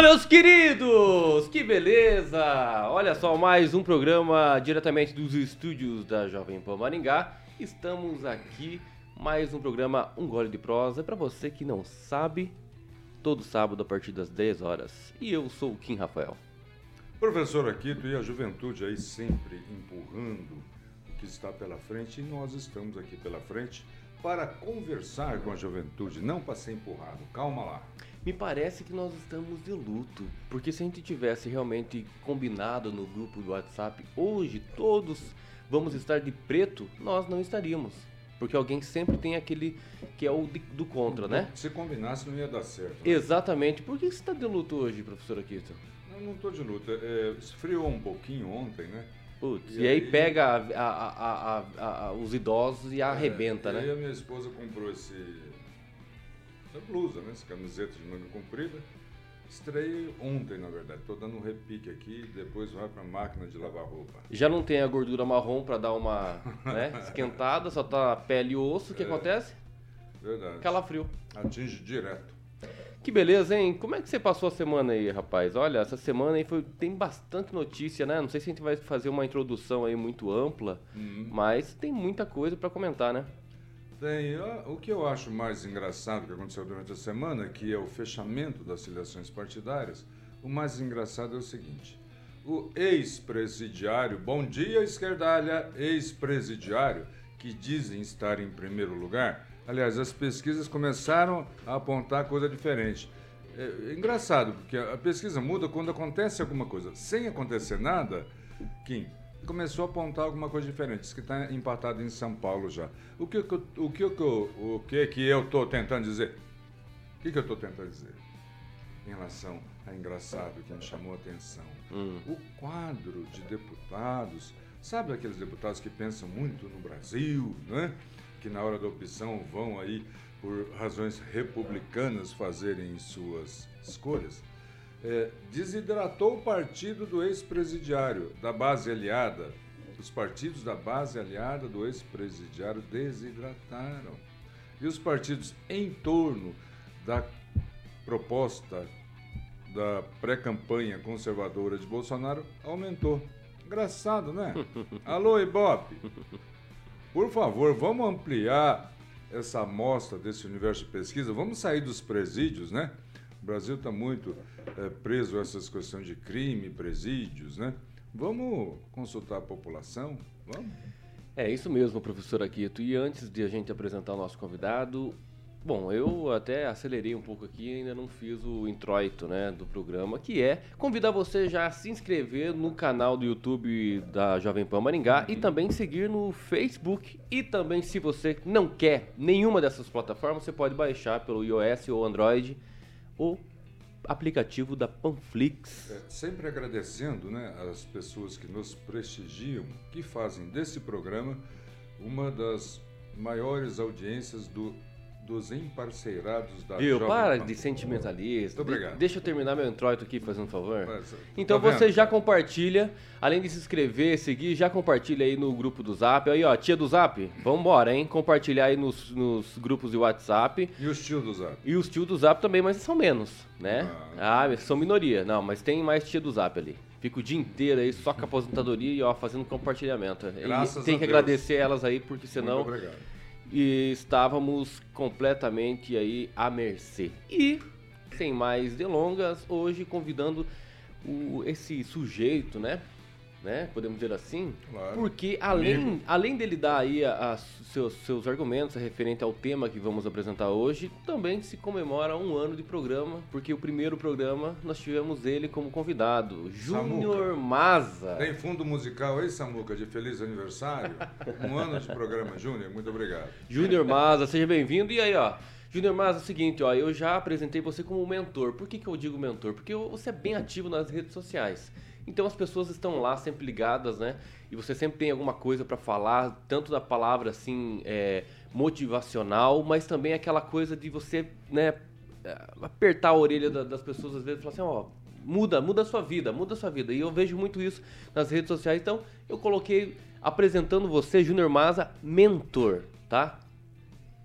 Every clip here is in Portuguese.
Olá, meus queridos! Que beleza! Olha só, mais um programa diretamente dos estúdios da Jovem Pan Maringá. Estamos aqui, mais um programa Um Gole de Prosa. Para você que não sabe, todo sábado a partir das 10 horas. E eu sou o Kim Rafael. Professor Aquito e a juventude aí sempre empurrando o que está pela frente e nós estamos aqui pela frente para conversar com a juventude, não para ser empurrado. Calma lá. Me parece que nós estamos de luto, porque se a gente tivesse realmente combinado no grupo do WhatsApp, hoje todos vamos estar de preto, nós não estaríamos. Porque alguém sempre tem aquele que é o de, do contra, né? Se combinasse não ia dar certo. Né? Exatamente. Por que você está de luto hoje, professor Akito? Eu não estou de luto. É, esfriou um pouquinho ontem, né? Putz, e, e aí, aí, pega a, a, a, os idosos e arrebenta, é, né? E aí a minha esposa comprou esse essa blusa, né? Essa camiseta de manga comprida. Estreiei ontem, na verdade. Estou dando um repique aqui, depois vai para a máquina de lavar roupa. Já não tem a gordura marrom para dar uma né, esquentada, só tá pele e osso. O que é, acontece? Verdade. Calafrio. Atinge direto. Que beleza, hein? Como é que você passou a semana aí, rapaz? Olha, essa semana aí foi, tem bastante notícia, né? Não sei se a gente vai fazer uma introdução aí muito ampla, uhum. mas tem muita coisa para comentar, né? Tem. O que eu acho mais engraçado que aconteceu durante a semana, que é o fechamento das filiações partidárias, o mais engraçado é o seguinte: o ex-presidiário, bom dia, esquerdalha, ex-presidiário, que dizem estar em primeiro lugar. Aliás, as pesquisas começaram a apontar coisa diferente. É, é engraçado, porque a pesquisa muda quando acontece alguma coisa. Sem acontecer nada, Kim, começou a apontar alguma coisa diferente, diz que está empatado em São Paulo já. O que, o que, o que, que eu estou tentando dizer? O que, que eu estou tentando dizer? Em relação a engraçado que me chamou a atenção. Hum. O quadro de deputados, sabe aqueles deputados que pensam muito no Brasil, né? que na hora da opção vão aí, por razões republicanas, fazerem suas escolhas? É, desidratou o partido do ex-presidiário da base aliada. Os partidos da base aliada do ex-presidiário desidrataram. E os partidos em torno da proposta da pré-campanha conservadora de Bolsonaro aumentou. Engraçado, né? Alô, Ibope! Por favor, vamos ampliar essa amostra desse universo de pesquisa. Vamos sair dos presídios, né? O Brasil está muito é, preso a essas questões de crime, presídios, né? Vamos consultar a população? Vamos? É isso mesmo, professor Aquito. E antes de a gente apresentar o nosso convidado, bom, eu até acelerei um pouco aqui ainda não fiz o introito né, do programa, que é convidar você já a se inscrever no canal do YouTube da Jovem Pan Maringá uhum. e também seguir no Facebook. E também, se você não quer nenhuma dessas plataformas, você pode baixar pelo iOS ou Android o aplicativo da Panflix. É, sempre agradecendo né, as pessoas que nos prestigiam, que fazem desse programa uma das maiores audiências do dos emparceirados da Viu, Jovem para Pan. de sentimentalista. Muito obrigado. De, deixa eu terminar meu introito aqui, fazendo um favor. Mas, então tá você vendo? já compartilha, além de se inscrever, seguir, já compartilha aí no grupo do Zap. Aí, ó, tia do Zap, vambora, hein? Compartilhar aí nos, nos grupos de WhatsApp. E os tios do Zap? E os tios do Zap também, mas são menos, né? Ah, ah são minoria. Não, mas tem mais tia do Zap ali. Fica o dia inteiro aí só com a aposentadoria e ó, fazendo compartilhamento. Graças e tem que Deus. agradecer elas aí, porque senão... Muito obrigado e estávamos completamente aí à mercê. E, sem mais delongas, hoje convidando o, esse sujeito, né? Né? Podemos dizer assim. Claro. Porque além, além dele dar aí a, a seus, seus argumentos referente ao tema que vamos apresentar hoje, também se comemora um ano de programa, porque o primeiro programa nós tivemos ele como convidado, Júnior Maza. Tem fundo musical aí, Samuca, de feliz aniversário? um ano de programa, Júnior, muito obrigado. Júnior Maza, seja bem-vindo. E aí, ó, Júnior Maza, é o seguinte, ó, eu já apresentei você como mentor. Por que, que eu digo mentor? Porque você é bem ativo nas redes sociais. Então as pessoas estão lá sempre ligadas, né? E você sempre tem alguma coisa para falar, tanto da palavra assim é, motivacional, mas também aquela coisa de você, né, apertar a orelha das pessoas às vezes e falar assim, ó, muda, muda a sua vida, muda a sua vida. E eu vejo muito isso nas redes sociais. Então eu coloquei apresentando você, Júnior Maza, mentor, tá?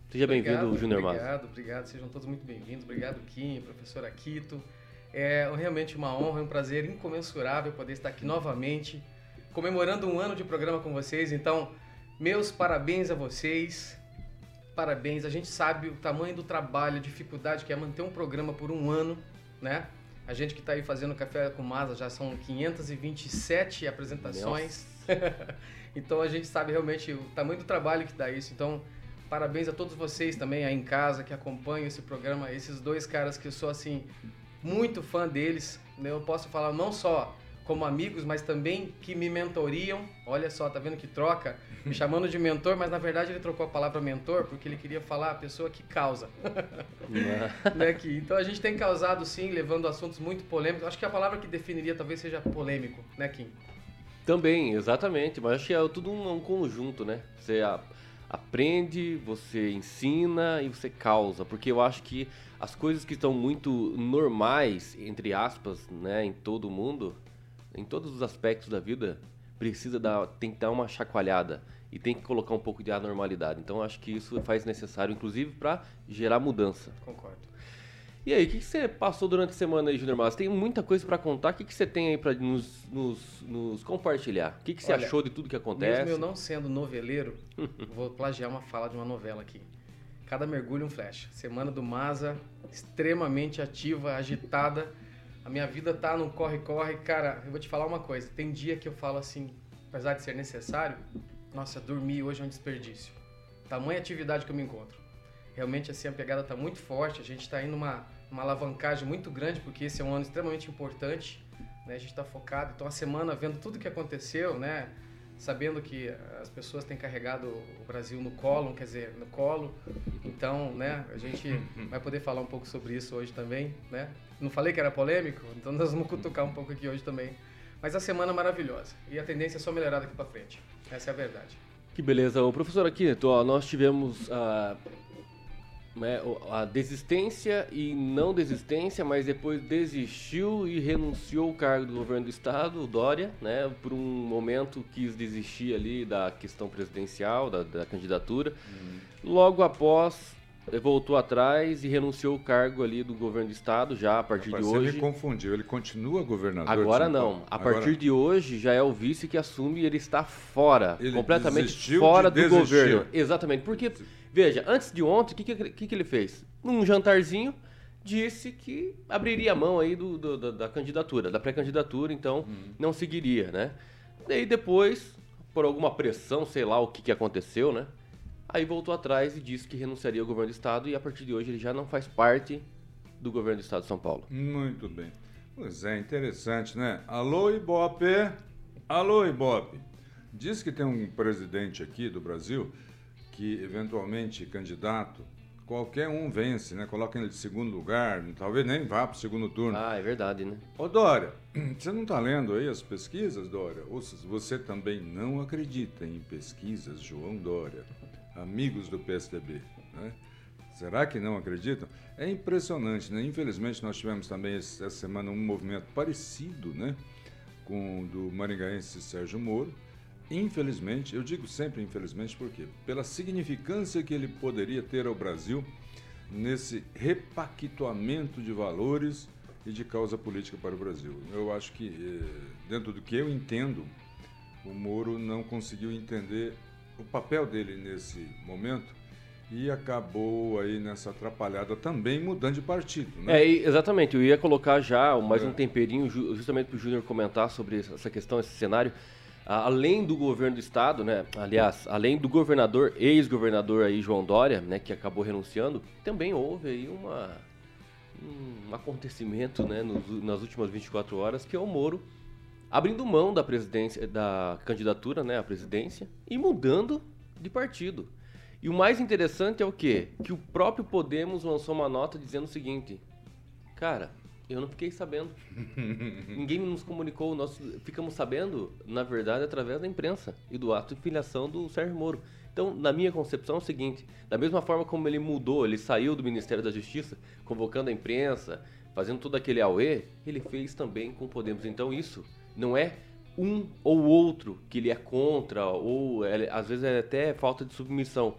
Seja bem-vindo, Júnior Maza. Obrigado, obrigado. Sejam todos muito bem-vindos. Obrigado, Kim, professor Aquito. É realmente uma honra, um prazer incomensurável poder estar aqui novamente, comemorando um ano de programa com vocês. Então, meus parabéns a vocês. Parabéns. A gente sabe o tamanho do trabalho, a dificuldade que é manter um programa por um ano, né? A gente que está aí fazendo Café com Masa já são 527 apresentações. então a gente sabe realmente o tamanho do trabalho que dá isso. Então, parabéns a todos vocês também aí em casa que acompanham esse programa. Esses dois caras que eu sou assim muito fã deles. Né? Eu posso falar não só como amigos, mas também que me mentoriam. Olha só, tá vendo que troca? Me chamando de mentor, mas na verdade ele trocou a palavra mentor porque ele queria falar a pessoa que causa. né? que, então a gente tem causado sim, levando assuntos muito polêmicos. Acho que a palavra que definiria talvez seja polêmico, né, Kim? Também, exatamente. Mas acho que é tudo um, um conjunto, né? Você a, aprende, você ensina e você causa. Porque eu acho que as coisas que estão muito normais, entre aspas, né, em todo mundo, em todos os aspectos da vida, precisa dar, tem que dar uma chacoalhada e tem que colocar um pouco de anormalidade. Então acho que isso faz necessário, inclusive, para gerar mudança. Concordo. E aí, o que, que você passou durante a semana aí, Júnior Mas? Tem muita coisa para contar. O que, que você tem aí para nos, nos, nos, compartilhar? O que, que você Olha, achou de tudo que acontece? Mesmo eu não sendo noveleiro, vou plagiar uma fala de uma novela aqui. Cada mergulho um flash. Semana do Maza, extremamente ativa, agitada a minha vida tá num corre-corre. Cara, eu vou te falar uma coisa. Tem dia que eu falo assim, apesar de ser necessário, nossa, dormir hoje é um desperdício. Tamanha atividade que eu me encontro. Realmente, assim, a pegada tá muito forte. A gente está indo numa, numa alavancagem muito grande, porque esse é um ano extremamente importante. Né? A gente está focado. Então, a semana, vendo tudo que aconteceu, né? sabendo que as pessoas têm carregado o Brasil no colo, quer dizer, no colo. Então, né, a gente vai poder falar um pouco sobre isso hoje também, né? Não falei que era polêmico, então nós vamos cutucar um pouco aqui hoje também. Mas a semana é maravilhosa e a tendência é só melhorar daqui para frente. Essa é a verdade. Que beleza. O professor aqui, nós tivemos a né, a desistência e não desistência, mas depois desistiu e renunciou ao cargo do governo do estado, o Dória, né, por um momento quis desistir ali da questão presidencial, da, da candidatura. Uhum. Logo após voltou atrás e renunciou ao cargo ali do governo do estado já a partir Rapaz, de hoje. Ele confundiu, ele continua governador. Agora não. A Agora... partir de hoje já é o vice que assume e ele está fora, ele completamente fora de do desistir. governo. Exatamente. Porque Veja, antes de ontem, o que, que, que, ele fez? Num jantarzinho, disse que abriria a mão aí do, do, da, candidatura, da pré-candidatura, então uhum. não seguiria, né? Daí depois, por alguma pressão, sei lá o que, que aconteceu, né? Aí voltou atrás e disse que renunciaria ao governo do estado e a partir de hoje ele já não faz parte do governo do estado de São Paulo. Muito bem. Pois é, interessante, né? Alô, Ibope! Alô, Ibope! Diz que tem um presidente aqui do Brasil que eventualmente candidato, qualquer um vence, né? Coloca ele de segundo lugar, talvez nem vá para o segundo turno. Ah, é verdade, né? Ô Dória, você não está lendo aí as pesquisas, Dória? Ou você também não acredita em pesquisas, João Dória? Amigos do PSDB, né? Será que não acreditam? É impressionante, né? Infelizmente nós tivemos também essa semana um movimento parecido, né? Com o do maringaense Sérgio Moro, Infelizmente, eu digo sempre infelizmente porque pela significância que ele poderia ter ao Brasil nesse repactuamento de valores e de causa política para o Brasil. Eu acho que eh, dentro do que eu entendo, o Moro não conseguiu entender o papel dele nesse momento e acabou aí nessa atrapalhada também mudando de partido. Né? É, exatamente. Eu ia colocar já mais é. um temperinho justamente para o Júnior comentar sobre essa questão, esse cenário além do governo do estado, né, aliás, além do governador, ex-governador aí João Dória, né, que acabou renunciando, também houve aí uma um acontecimento, né, nos, nas últimas 24 horas que é o Moro abrindo mão da presidência, da candidatura, né, à presidência e mudando de partido. E o mais interessante é o quê? Que o próprio Podemos lançou uma nota dizendo o seguinte: Cara, eu não fiquei sabendo. Ninguém nos comunicou. Nós ficamos sabendo, na verdade, através da imprensa e do ato de filiação do Sérgio Moro. Então, na minha concepção, é o seguinte: da mesma forma como ele mudou, ele saiu do Ministério da Justiça, convocando a imprensa, fazendo todo aquele auê, ele fez também com Podemos. Então, isso não é um ou outro que ele é contra, ou é, às vezes é até falta de submissão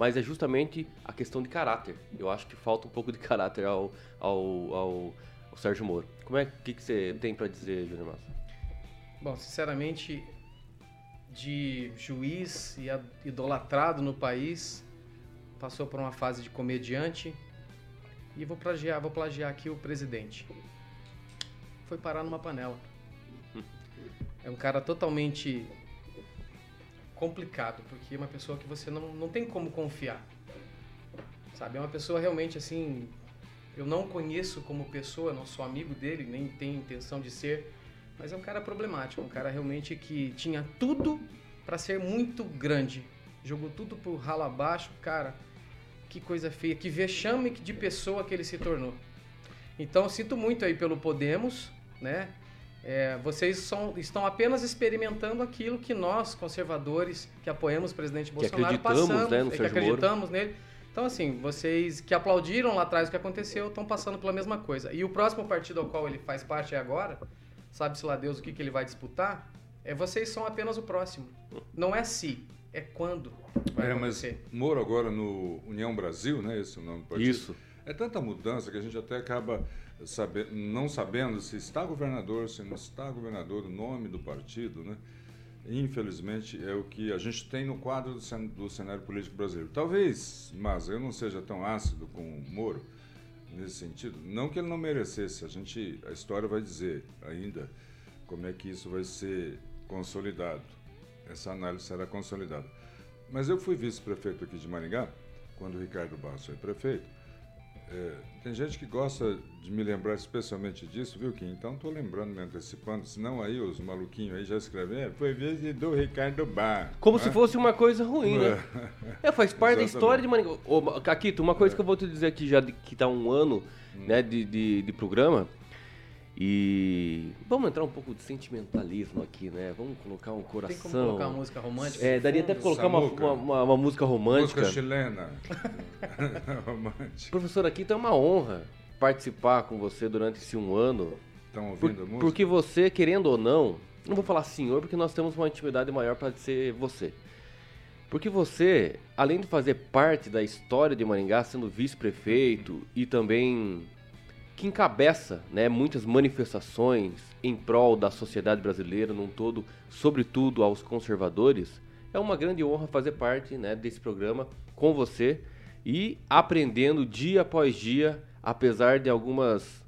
mas é justamente a questão de caráter. Eu acho que falta um pouco de caráter ao, ao, ao Sérgio Moro. Como é que, que você tem para dizer, Júnior Massa? Bom, sinceramente, de juiz e idolatrado no país, passou por uma fase de comediante e vou plagiar, vou plagiar aqui o presidente. Foi parar numa panela. É um cara totalmente complicado, porque é uma pessoa que você não, não tem como confiar. Sabe? É uma pessoa realmente assim. Eu não conheço como pessoa, não sou amigo dele, nem tenho intenção de ser, mas é um cara problemático, um cara realmente que tinha tudo para ser muito grande. Jogou tudo pro ralo abaixo, cara. Que coisa feia, que vexame de pessoa que ele se tornou. Então, sinto muito aí pelo Podemos, né? É, vocês são, estão apenas experimentando aquilo que nós, conservadores, que apoiamos o presidente Bolsonaro, que acreditamos, passamos, né, no é, que acreditamos nele. Então, assim, vocês que aplaudiram lá atrás o que aconteceu estão passando pela mesma coisa. E o próximo partido ao qual ele faz parte é agora, sabe-se lá Deus o que, que ele vai disputar, é vocês são apenas o próximo. Não é se, é quando vai É, mas. Moro agora no União Brasil, né? Esse é o nome do partido. Isso. É tanta mudança que a gente até acaba sabe, não sabendo se está governador, se não está governador, o nome do partido, né? Infelizmente é o que a gente tem no quadro do, cen- do cenário político brasileiro. Talvez, mas eu não seja tão ácido com o Moro nesse sentido. Não que ele não merecesse, a gente, a história vai dizer ainda como é que isso vai ser consolidado. Essa análise será consolidada. Mas eu fui vice-prefeito aqui de Maringá, quando o Ricardo Barros foi prefeito. É, tem gente que gosta de me lembrar especialmente disso, viu, Kim? Então estou lembrando, me antecipando, senão aí os maluquinhos aí já escrevem, é, foi vez do Ricardo Barros. Como né? se fosse uma coisa ruim, né? É, faz parte da história de Maringá. Ô, Caquito, uma coisa que eu vou te dizer aqui já de, que tá um ano né, de, de, de programa. E vamos entrar um pouco de sentimentalismo aqui, né? Vamos colocar um coração. Tem como colocar uma música romântica? É, daria até pra colocar uma, uma, uma- uma música romântica. Música chilena. Romântica. Professor, aqui então é uma honra participar com você durante esse um ano. Estão Por- ouvindo a música? porque você, querendo ou não, não vou falar senhor, porque nós temos uma intimidade maior para ser você. Porque você, além de fazer parte da história de Maringá, sendo vice-prefeito e também que encabeça né, muitas manifestações em prol da sociedade brasileira num todo, sobretudo aos conservadores, é uma grande honra fazer parte né, desse programa com você e aprendendo dia após dia, apesar de algumas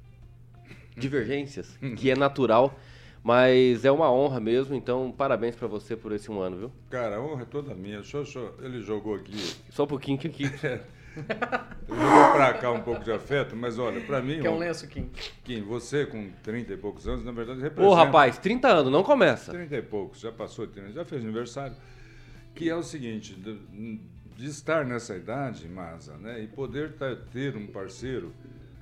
divergências, que é natural, mas é uma honra mesmo, então parabéns pra você por esse um ano, viu? Cara, a honra é toda minha. Deixa eu- ele jogou aqui, Só um pouquinho que aqui. ele jogou pra cá um pouco de afeto, mas olha, pra mim, Que é um lenço, Kim. Kim, você com 30 e poucos anos, na verdade, representa... Ô rapaz, 30 anos, não começa. 30 e poucos, já passou de 30, já fez aniversário. Que é o seguinte, de, de estar nessa idade, Masa, né, e poder tá- ter um parceiro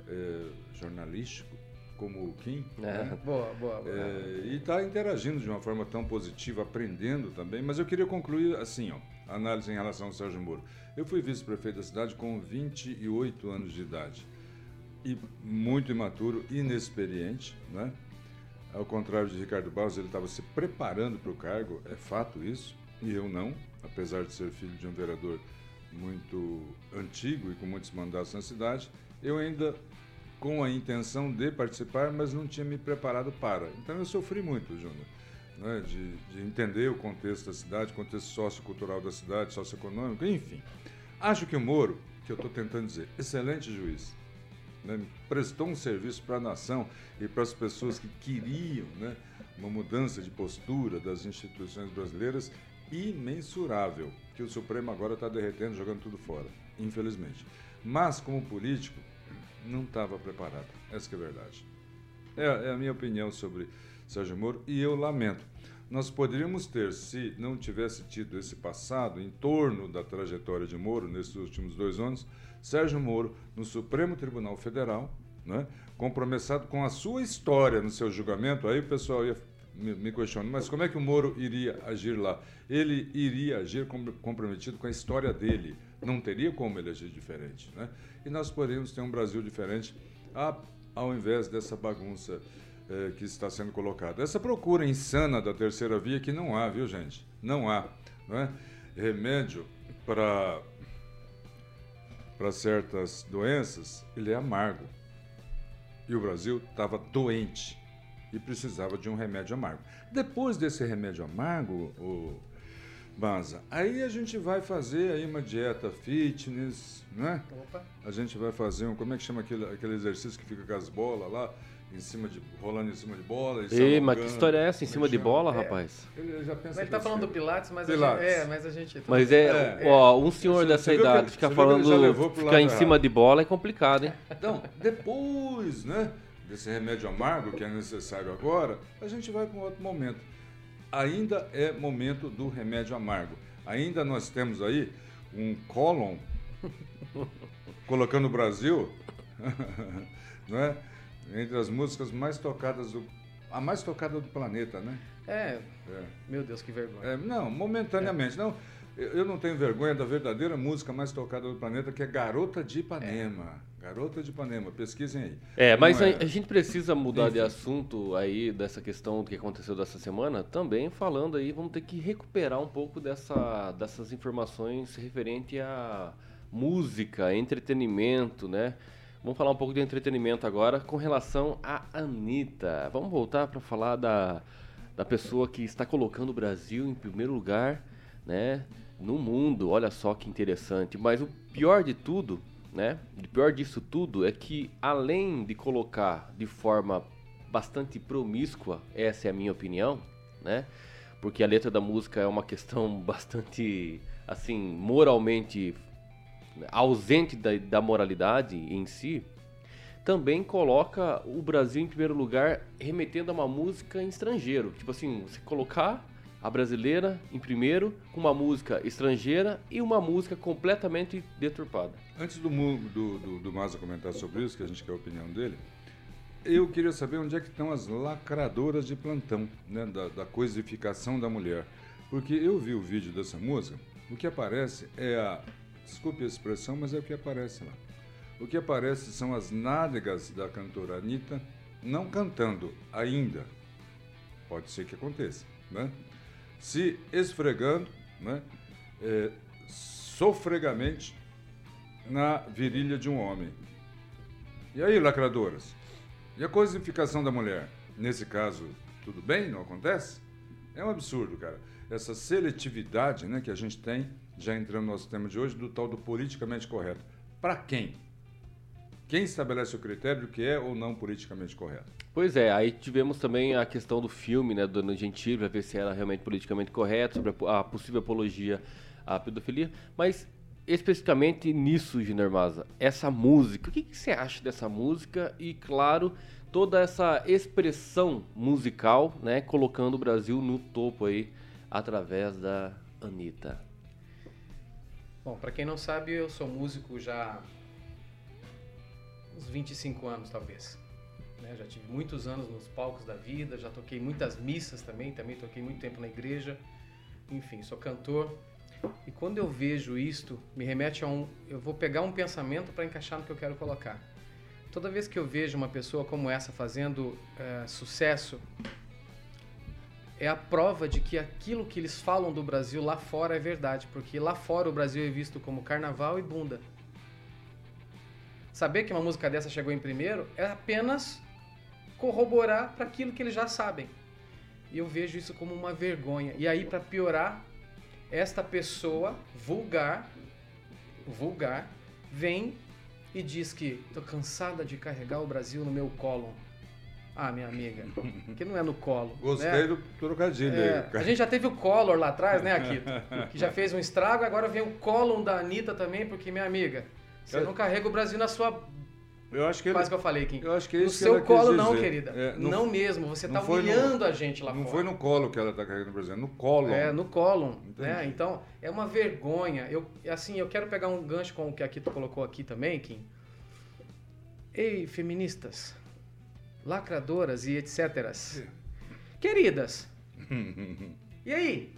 eh, jornalístico como o Kim, É. né, Boa, boa, boa. é, e está interagindo de uma forma tão positiva, aprendendo também. Mas eu queria concluir assim, ó, análise em relação ao Sérgio Moro. Eu fui vice-prefeito da cidade com 28 anos de idade. E muito imaturo, inexperiente, né? Ao contrário de Ricardo Barros, ele estava se preparando para o cargo, é fato isso, e eu não, apesar de ser filho de um vereador muito antigo e com muitos mandatos na cidade, eu ainda com a intenção de participar, mas não tinha me preparado para. Então eu sofri muito, Júnior, né, de, de entender o contexto da cidade, contexto sociocultural da cidade, socioeconômico, enfim. Acho que o Moro, que eu estou tentando dizer, excelente juiz, né, prestou um serviço para a nação e para as pessoas que queriam né, uma mudança de postura das instituições brasileiras imensurável, que o Supremo agora está derretendo, jogando tudo fora, infelizmente. Mas, como político, não estava preparado. Essa é a verdade. É, é a minha opinião sobre Sérgio Moro e eu lamento. Nós poderíamos ter, se não tivesse tido esse passado em torno da trajetória de Moro nesses últimos dois anos, Sérgio Moro no Supremo Tribunal Federal, né, compromissado com a sua história no seu julgamento, aí o pessoal ia me, questionando, mas como é que o Moro iria agir lá? Ele iria agir com- comprometido com a história dele. Não teria como ele agir diferente. Né? E nós poderíamos ter um Brasil diferente ao invés dessa bagunça eh, que está sendo colocada. Essa procura insana da terceira via que não há, viu, gente? Não há. Não é? Remédio para para certas doenças, ele é amargo. E o Brasil estava doente e precisava de um remédio amargo. Depois desse remédio amargo, o Banza, aí a gente vai fazer aí uma dieta fitness, né? Opa. A gente vai fazer um, como é que chama aquele, aquele exercício que fica com as bolas lá? Em cima de rolando em cima de bola. Ei, mas que história é essa em cima de bola, é, rapaz? Ele já pensa. Mas ele tá falando do Pilates, mas Pilates. a gente, é, mas a gente. Mas é, é ó, um senhor dessa idade ficar falando, ficar em cima de bola é complicado, hein? Então, depois, né, desse remédio amargo que é necessário agora, a gente vai para um outro momento. Ainda é momento do remédio amargo. Ainda nós temos aí um colon colocando o Brasil, não é? Entre as músicas mais tocadas do. A mais tocada do planeta, né? É. é. Meu Deus, que vergonha. É, não, momentaneamente. É. Não, eu não tenho vergonha da verdadeira música mais tocada do planeta, que é Garota de Ipanema. É. Garota de Ipanema, pesquisem aí. É, mas é... a, gente precisa mudar Enfim. de assunto aí, dessa questão do que aconteceu dessa semana, também falando aí, vamos ter que recuperar um pouco dessa, dessas informações referente a música, entretenimento, né? Vamos falar um pouco de entretenimento agora com relação a Anitta. Vamos voltar para falar da, da pessoa que está colocando o Brasil em primeiro lugar, né, no mundo. Olha só que interessante. Mas o pior de tudo, né, o pior disso tudo é que além de colocar de forma bastante promíscua, essa é a minha opinião, né? Porque a letra da música é uma questão bastante assim, moralmente ausente da, da moralidade em si, também coloca o Brasil em primeiro lugar, remetendo a uma música em estrangeiro. Tipo assim, você colocar a brasileira em primeiro, com uma música estrangeira e uma música completamente deturpada. Antes do, do, do, do Maza comentar sobre isso, que a gente quer a opinião dele, eu queria saber onde é que estão as lacradoras de plantão, né, da, da coisificação da mulher. Porque eu vi o vídeo dessa música, o que aparece é a Desculpe a expressão, mas é o que aparece lá. O que aparece são as nádegas da cantora Anitta, não cantando ainda. Pode ser que aconteça, né? Se esfregando, né? É, sofregamente na virilha de um homem. E aí, lacradoras? E a cosificação da mulher? Nesse caso, tudo bem? Não acontece? É um absurdo, cara. Essa seletividade né, que a gente tem já entrando no nosso tema de hoje, do tal do politicamente correto. Para quem? Quem estabelece o critério do que é ou não politicamente correto? Pois é, aí tivemos também a questão do filme, né, do Ana Gentili, para ver se era realmente politicamente correto, sobre a possível apologia à pedofilia, mas especificamente nisso, Giner Maza, essa música, o que, que você acha dessa música e, claro, toda essa expressão musical, né, colocando o Brasil no topo aí, através da Anitta? Bom, para quem não sabe, eu sou músico já uns 25 anos, talvez. Né? Já tive muitos anos nos palcos da vida, já toquei muitas missas também, também toquei muito tempo na igreja. Enfim, sou cantor. E quando eu vejo isto, me remete a um. Eu vou pegar um pensamento para encaixar no que eu quero colocar. Toda vez que eu vejo uma pessoa como essa fazendo é, sucesso, é a prova de que aquilo que eles falam do Brasil lá fora é verdade, porque lá fora o Brasil é visto como carnaval e bunda. Saber que uma música dessa chegou em primeiro é apenas corroborar para aquilo que eles já sabem. E eu vejo isso como uma vergonha. E aí, para piorar, esta pessoa vulgar, vulgar, vem e diz que estou cansada de carregar o Brasil no meu colo. Ah, minha amiga, que não é no colo. Gostei né? do trocadilho é, aí. A gente já teve o Collor lá atrás, né, Akito? que já fez um estrago, agora vem o Collor da Anitta também, porque, minha amiga, você eu... não carrega o Brasil na sua. Eu acho que ele... Quase que eu falei, Kim. Eu acho que é isso no seu colo, não, querida. É, não, não, mesmo. Você está humilhando no, a gente lá não fora. Não foi no colo que ela está carregando o Brasil, é no colo. É, no colo. Né? Então, é uma vergonha. Eu, assim, eu quero pegar um gancho com o que a Akito colocou aqui também, Kim. Ei, feministas lacradoras e etc. Queridas, e aí?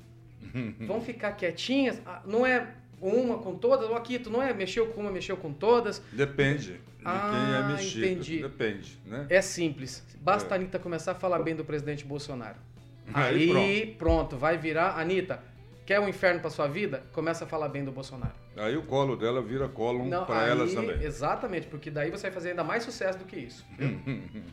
Vão ficar quietinhas? Ah, não é uma com todas? O Akito não é mexeu com uma, mexeu com todas? Depende de ah, quem é mexido. Entendi. Depende, né? É simples. Basta é. a Anitta começar a falar bem do presidente Bolsonaro. Aí, aí pronto. pronto. vai virar. Anitta, quer um inferno para sua vida? Começa a falar bem do Bolsonaro. Aí o colo dela vira colo para elas também. Exatamente, porque daí você vai fazer ainda mais sucesso do que isso.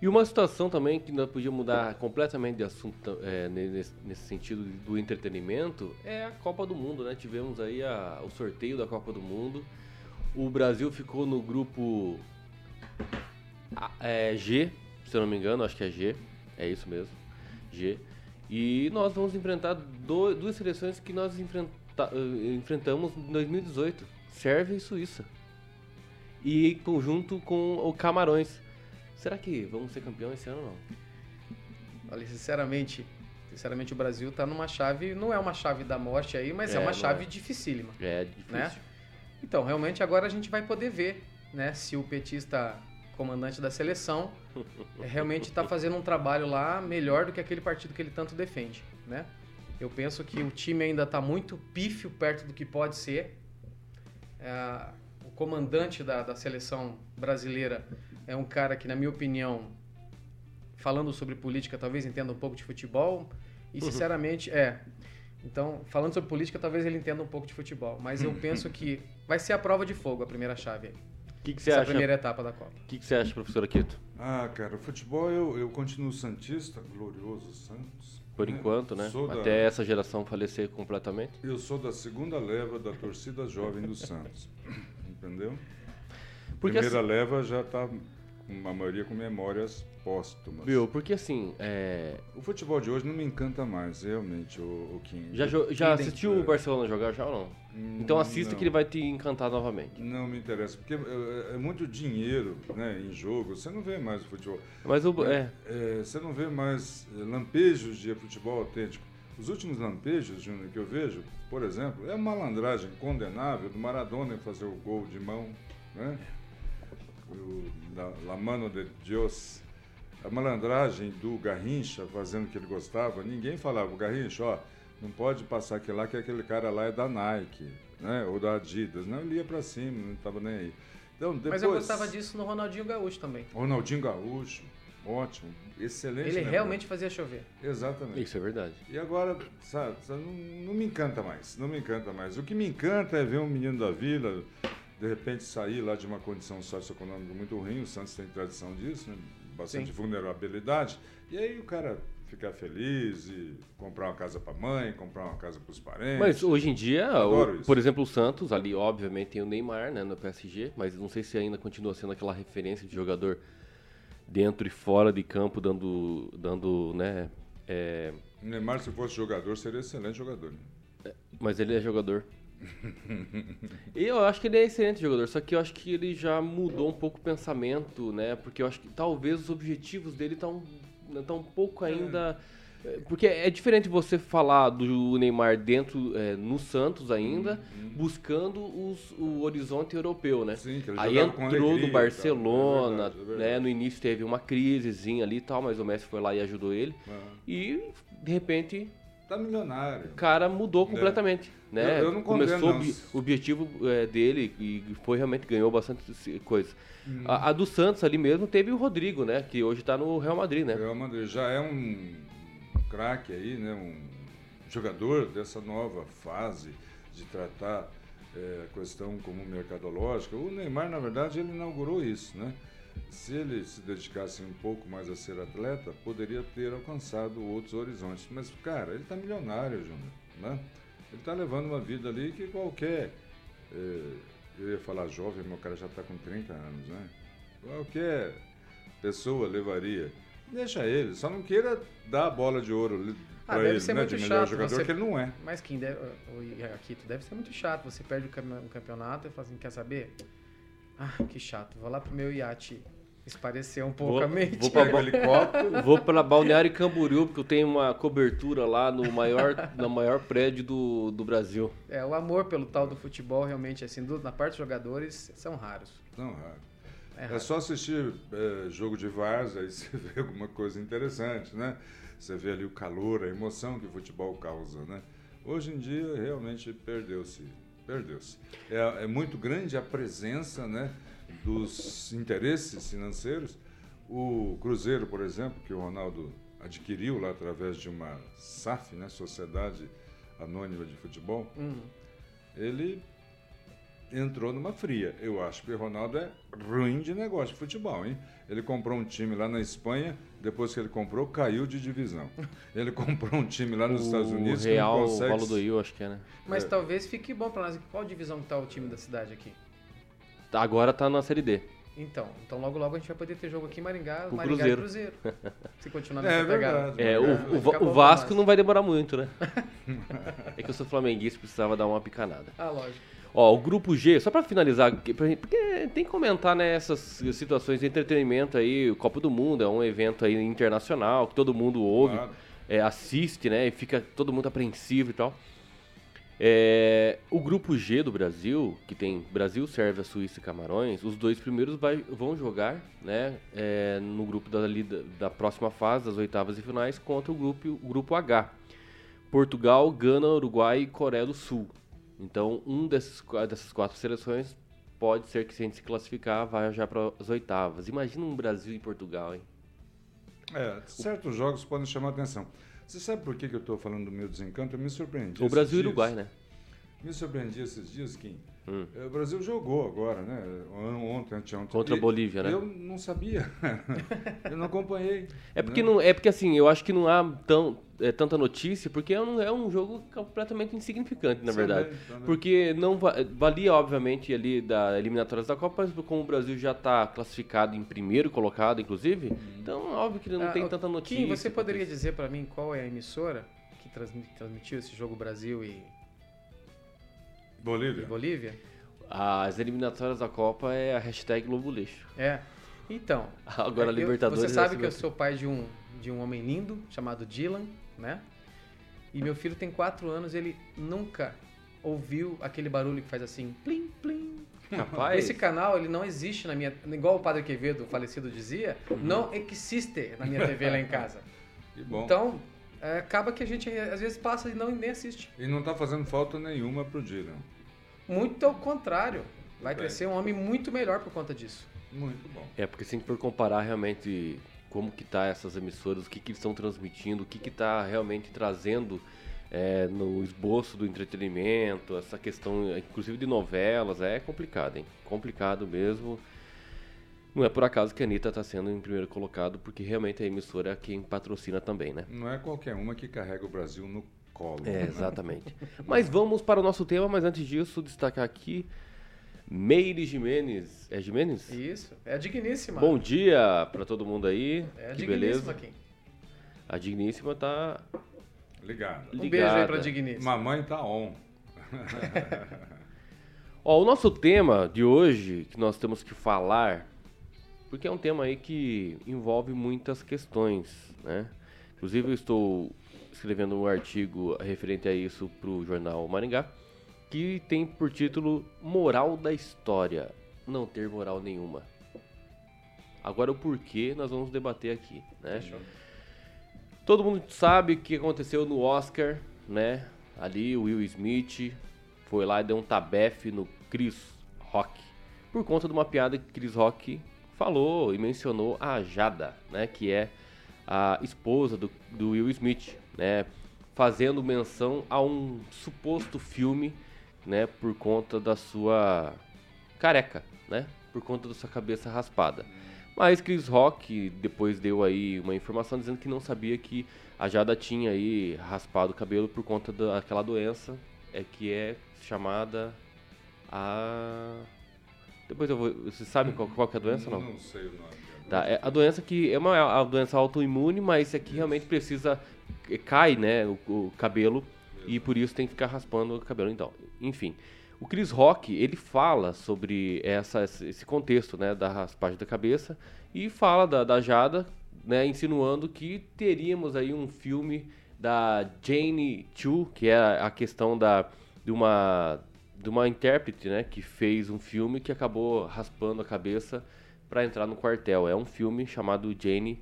E uma situação também que nós podíamos mudar completamente de assunto é, nesse, nesse sentido do entretenimento é a Copa do Mundo, né? Tivemos aí a- o sorteio da Copa do Mundo. O Brasil ficou no grupo é, G, se eu não me engano, acho que é G. É isso mesmo, G. E nós vamos enfrentar do- duas seleções que nós enfrenta- eh, enfrentamos em 2018, Sérvia e Suíça. E conjunto com o Camarões. Será que vamos ser campeão esse ano ou não? Olha, sinceramente, sinceramente o Brasil tá numa chave, não é uma chave da morte aí, mas é, É, uma chave é. dificílima. É difícil. Né? Então, realmente agora a gente vai poder ver, né, se o petista comandante da seleção realmente está fazendo um trabalho lá melhor do que aquele partido que ele tanto defende, né? Eu penso que o time ainda está muito pífio perto do que pode ser. É, o comandante da, da seleção brasileira é um cara que, na minha opinião, falando sobre política, talvez entenda um pouco de futebol. E, sinceramente, é. Então, falando sobre política, talvez ele entenda um pouco de futebol. Mas eu penso que vai ser a prova de fogo a primeira chave. O que, que você Essa acha? primeira etapa da Copa. O que, que você acha, professor Aquito? Ah, cara, o futebol eu, eu continuo Santista, glorioso Santos. Por né? enquanto, né? Da- Até essa geração falecer completamente. Eu sou da segunda leva da torcida jovem do Santos. Entendeu? Porque Primeira assim, leva já está, a maioria com memórias póstumas. viu, porque assim, é, O futebol de hoje não me encanta mais, realmente, o, o Kim. já, jo- já Idem. assistiu o Barcelona jogar já ou não? Hum, Então assista não. que ele vai te encantar novamente. Não me interessa, porque é, é muito dinheiro né, em jogo. Você não vê mais o futebol. Mas o. É, É, você não vê mais é, lampejos de futebol autêntico. Os últimos lampejos, Júnior, que eu vejo, por exemplo, é a malandragem condenável do Maradona em fazer o gol de mão, né? O, da, La Mano de Dios. A malandragem do Garrincha fazendo o que ele gostava, ninguém falava, o Garrincha, ó, não pode passar aquele lá, que aquele cara lá é da Nike, né? Ou da Adidas. Não, ele ia pra cima, não estava nem aí. Então, depois, Mas eu gostava disso no Ronaldinho Gaúcho também. Ronaldinho Gaúcho, ótimo, excelente. Ele lembrança. realmente fazia chover. Exatamente. isso é verdade. E agora, sabe, sabe, não, não me encanta mais, não me encanta mais. O que me encanta é ver um menino da vila, de repente sair lá de uma condição socioeconômica muito ruim, o Santos tem tradição disso, né? bastante Sim. vulnerabilidade, e aí o cara ficar feliz e comprar uma casa para mãe, comprar uma casa para os parentes. Mas hoje em dia, o- por exemplo, o Santos, ali obviamente tem o Neymar né, no PSG, mas não sei se ainda continua sendo aquela referência de jogador dentro e fora de campo, dando, dando né, é, O Neymar, se fosse jogador, seria excelente jogador. né? Mas ele é jogador. Eu acho que ele é excelente jogador, só que eu acho que ele já mudou um pouco o pensamento, né? Porque eu acho que talvez os objetivos dele estão tão um pouco ainda. é, Porque é diferente você falar do Neymar dentro, é, no Santos ainda, buscando os- o horizonte europeu, né? Sim, que ele Aí entrou tal. Barcelona, É verdade, é né? verdade. No início teve uma crisezinha ali e tal, mas o Messi foi lá e ajudou ele. Ah, E, de repente, Tá milionário. o cara mudou completamente, né? Eu- eu não Começou não. o objetivo é, dele e foi realmente ganhou bastante coisa. Uhum. A, a do Santos ali mesmo teve o Rodrigo, né? Que hoje tá no Real Madrid, né? Real Madrid já é um craque aí, né? Um jogador dessa nova fase de tratar é, a questão como mercadológica. O Neymar, na verdade, ele inaugurou isso, né? Se ele se dedicasse um pouco mais a ser atleta, poderia ter alcançado outros horizontes. Mas, cara, ele está milionário, Júnior, né? Ele está levando uma vida ali que qualquer... é, eu ia falar jovem, o cara já está com 30 anos, né? Qualquer pessoa levaria. Deixa ele, só não queira dar a bola de ouro Ah, ele, ser né? muito De melhor chato jogador, você- que ele não é. Mas quem deve. Aqui, tu deve ser muito chato. Você perde o cam- campeonato e fala assim: quer saber? Ah, que chato. Vou lá pro meu iate esparecer um pouco Vou- a mente. vou o helicóptero. Vou pra Balneário Camboriú, porque eu tenho uma cobertura lá no maior, no maior prédio do, do Brasil. É, o amor pelo tal do futebol realmente, assim, do- na parte dos jogadores, são raros. Não, raro. É É raro. só assistir é, jogo de várzea aí você vê alguma coisa interessante, né? Você vê ali o calor, a emoção que o futebol causa, né? Hoje em dia realmente perdeu-se, perdeu-se. É, é muito grande a presença, né, dos interesses financeiros. O Cruzeiro, por exemplo, que o Ronaldo adquiriu lá através de uma SAF, né, Sociedade Anônima de Futebol, Uhum. ele entrou numa fria. Eu acho que o Ronaldo é ruim de negócio de futebol, hein? Ele comprou um time lá na Espanha, depois que ele comprou, caiu de divisão. Ele comprou um time lá nos o Estados Unidos Real, que não consegue... Paulo do Rio, acho que é, né? Mas É. talvez fique bom pra nós. Qual divisão que tá o time da cidade aqui? Agora tá na Série D. Então, então logo logo a gente vai poder ter jogo aqui em Maringá, Com Maringá Cruzeiro. e Cruzeiro. Se continuar É nessa pegada. verdade. É, É, o, o, o Vasco não vai demorar muito, né? é que eu sou flamenguista, precisava dar uma picanada. Ah, lógico. Ó, o grupo G, só pra finalizar, porque tem que comentar né, essas situações de entretenimento aí, o Copa do Mundo é um evento aí internacional que todo mundo ouve, Claro. é, assiste, né, e fica todo mundo apreensivo e tal. É, o grupo G do Brasil, que tem Brasil, Sérvia, Suíça e Camarões, os dois primeiros vai- vão jogar, né, é, no grupo da, da próxima fase, das oitavas e finais, contra o grupo, o grupo H. Portugal, Gana, Uruguai e Coreia do Sul. Então, um desses, dessas quatro seleções pode ser que, se a gente se classificar, vá já para as oitavas. Imagina um Brasil e Portugal, hein? É, certos jogos podem chamar atenção. Você sabe por que, que eu estou falando do meu desencanto? Eu me surpreendi. O Brasil e o. Uruguai, né? Me surpreendi esses dias, Kim. Hum. Eh, O Brasil jogou agora, né? Ontem, anteontem. Contra a Bolívia, né? Eu não sabia. eu não acompanhei. É porque, né? não, é porque assim, eu acho que não há tão, é, tanta notícia, porque é um, é um jogo completamente insignificante, na Também, verdade. também. Porque não va- valia, obviamente, ali da eliminatórias da Copa, mas como o Brasil já está classificado em primeiro colocado, inclusive, então óbvio que não Ah, tem ô, tanta notícia. Kim, você poderia isso. dizer pra mim qual é a emissora que transmi- transmitiu esse jogo Brasil e, e Bolívia. Bolívia? As eliminatórias da Copa é a hashtag Globo Lixo. É. Então, Agora a eu- Libertadores. Você sabe é que eu assim. sou pai de um, de um homem lindo chamado Dylan, né? E meu filho tem quatro anos, ele nunca ouviu aquele barulho que faz assim, plim, plim. Rapaz, Esse canal, ele não existe na minha... Igual o Padre Quevedo, falecido, dizia, Uhum. não existe na minha TV lá em casa. Que bom. Então, é, acaba que a gente às vezes passa e não, nem assiste. E não está fazendo falta nenhuma pro Dylan. Muito ao contrário. Vai bem. crescer um homem muito melhor por conta disso. Muito bom. É, porque se a gente for comparar realmente como que tá essas emissoras, o que que estão transmitindo, o que que tá realmente trazendo é, no esboço do entretenimento, essa questão, inclusive de novelas, é complicado, hein? Complicado mesmo. Não é por acaso que a Anitta tá sendo em primeiro colocado, porque realmente a emissora é quem patrocina também, né? Não é qualquer uma que carrega o Brasil no colo. É, exatamente. mas vamos para o nosso tema, mas antes disso, destacar aqui Meire Jimenez. É Jimenez? Isso. É a digníssima. Bom dia para todo mundo aí. é a que digníssima beleza. aqui. A Digníssima tá Ligado. Um ligada. beijo aí pra digníssima. Mamãe tá on. Ó, o nosso tema de hoje, que nós temos que falar, porque é um tema aí que envolve muitas questões, né? Inclusive eu estou escrevendo um artigo referente a isso pro jornal Maringá, que tem por título Moral da História, não ter moral nenhuma. Agora o porquê nós vamos debater aqui, né? Fechou. Todo mundo sabe o que aconteceu no Oscar, né? Ali o Will Smith foi lá e deu um tabefe no Chris Rock. Por conta de uma piada que Chris Rock falou e mencionou a Jada, né? Que é a esposa do, do Will Smith, né? Fazendo menção a um suposto filme, né? Por conta da sua careca, né? Por conta da sua cabeça raspada. Mas Chris Rock depois deu aí uma informação dizendo que não sabia que a Jada tinha aí raspado o cabelo por conta daquela doença é que é chamada a depois eu vou vocês sabem qual, qual que é a doença não? Não sei o nome. Tá, é a doença que é uma a doença autoimune, mas é que realmente precisa é, cai, né, o, o cabelo e por isso tem que ficar raspando o cabelo então. Enfim, o Chris Rock, ele fala sobre essa, esse contexto, né, da raspagem da cabeça e fala da, da Jada, né, insinuando que teríamos aí um filme da Jane Chu, que é a questão da de uma de uma intérprete, né, que fez um filme que acabou raspando a cabeça para entrar no quartel. É um filme chamado Jane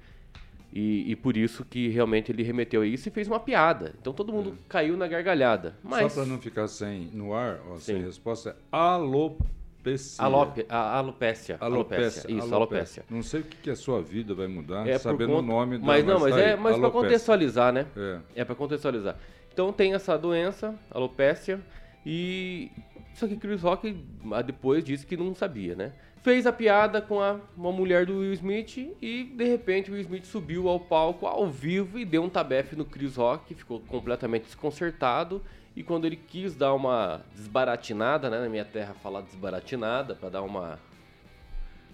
e, e por isso que realmente ele remeteu a isso e fez uma piada. Então todo mundo caiu na gargalhada. Mas Só para não ficar sem no ar, ó, sem resposta, é alopecia. Alope, a, alopécia, Alopecia. Isso, alopécia. Não sei o que, que a sua vida vai mudar, É sabendo conta- o nome da Mas não, mas tá é mas para contextualizar, né? É. É para contextualizar. Então tem essa doença, alopécia, e Só que Chris Rock ah, depois disse que não sabia, né? Fez a piada com a, uma mulher do Will Smith e de repente o Will Smith subiu ao palco ao vivo e deu um tabefe no Chris Rock, que ficou completamente desconcertado. E quando ele quis dar uma desbaratinada, né? Na minha terra falar desbaratinada, para dar uma,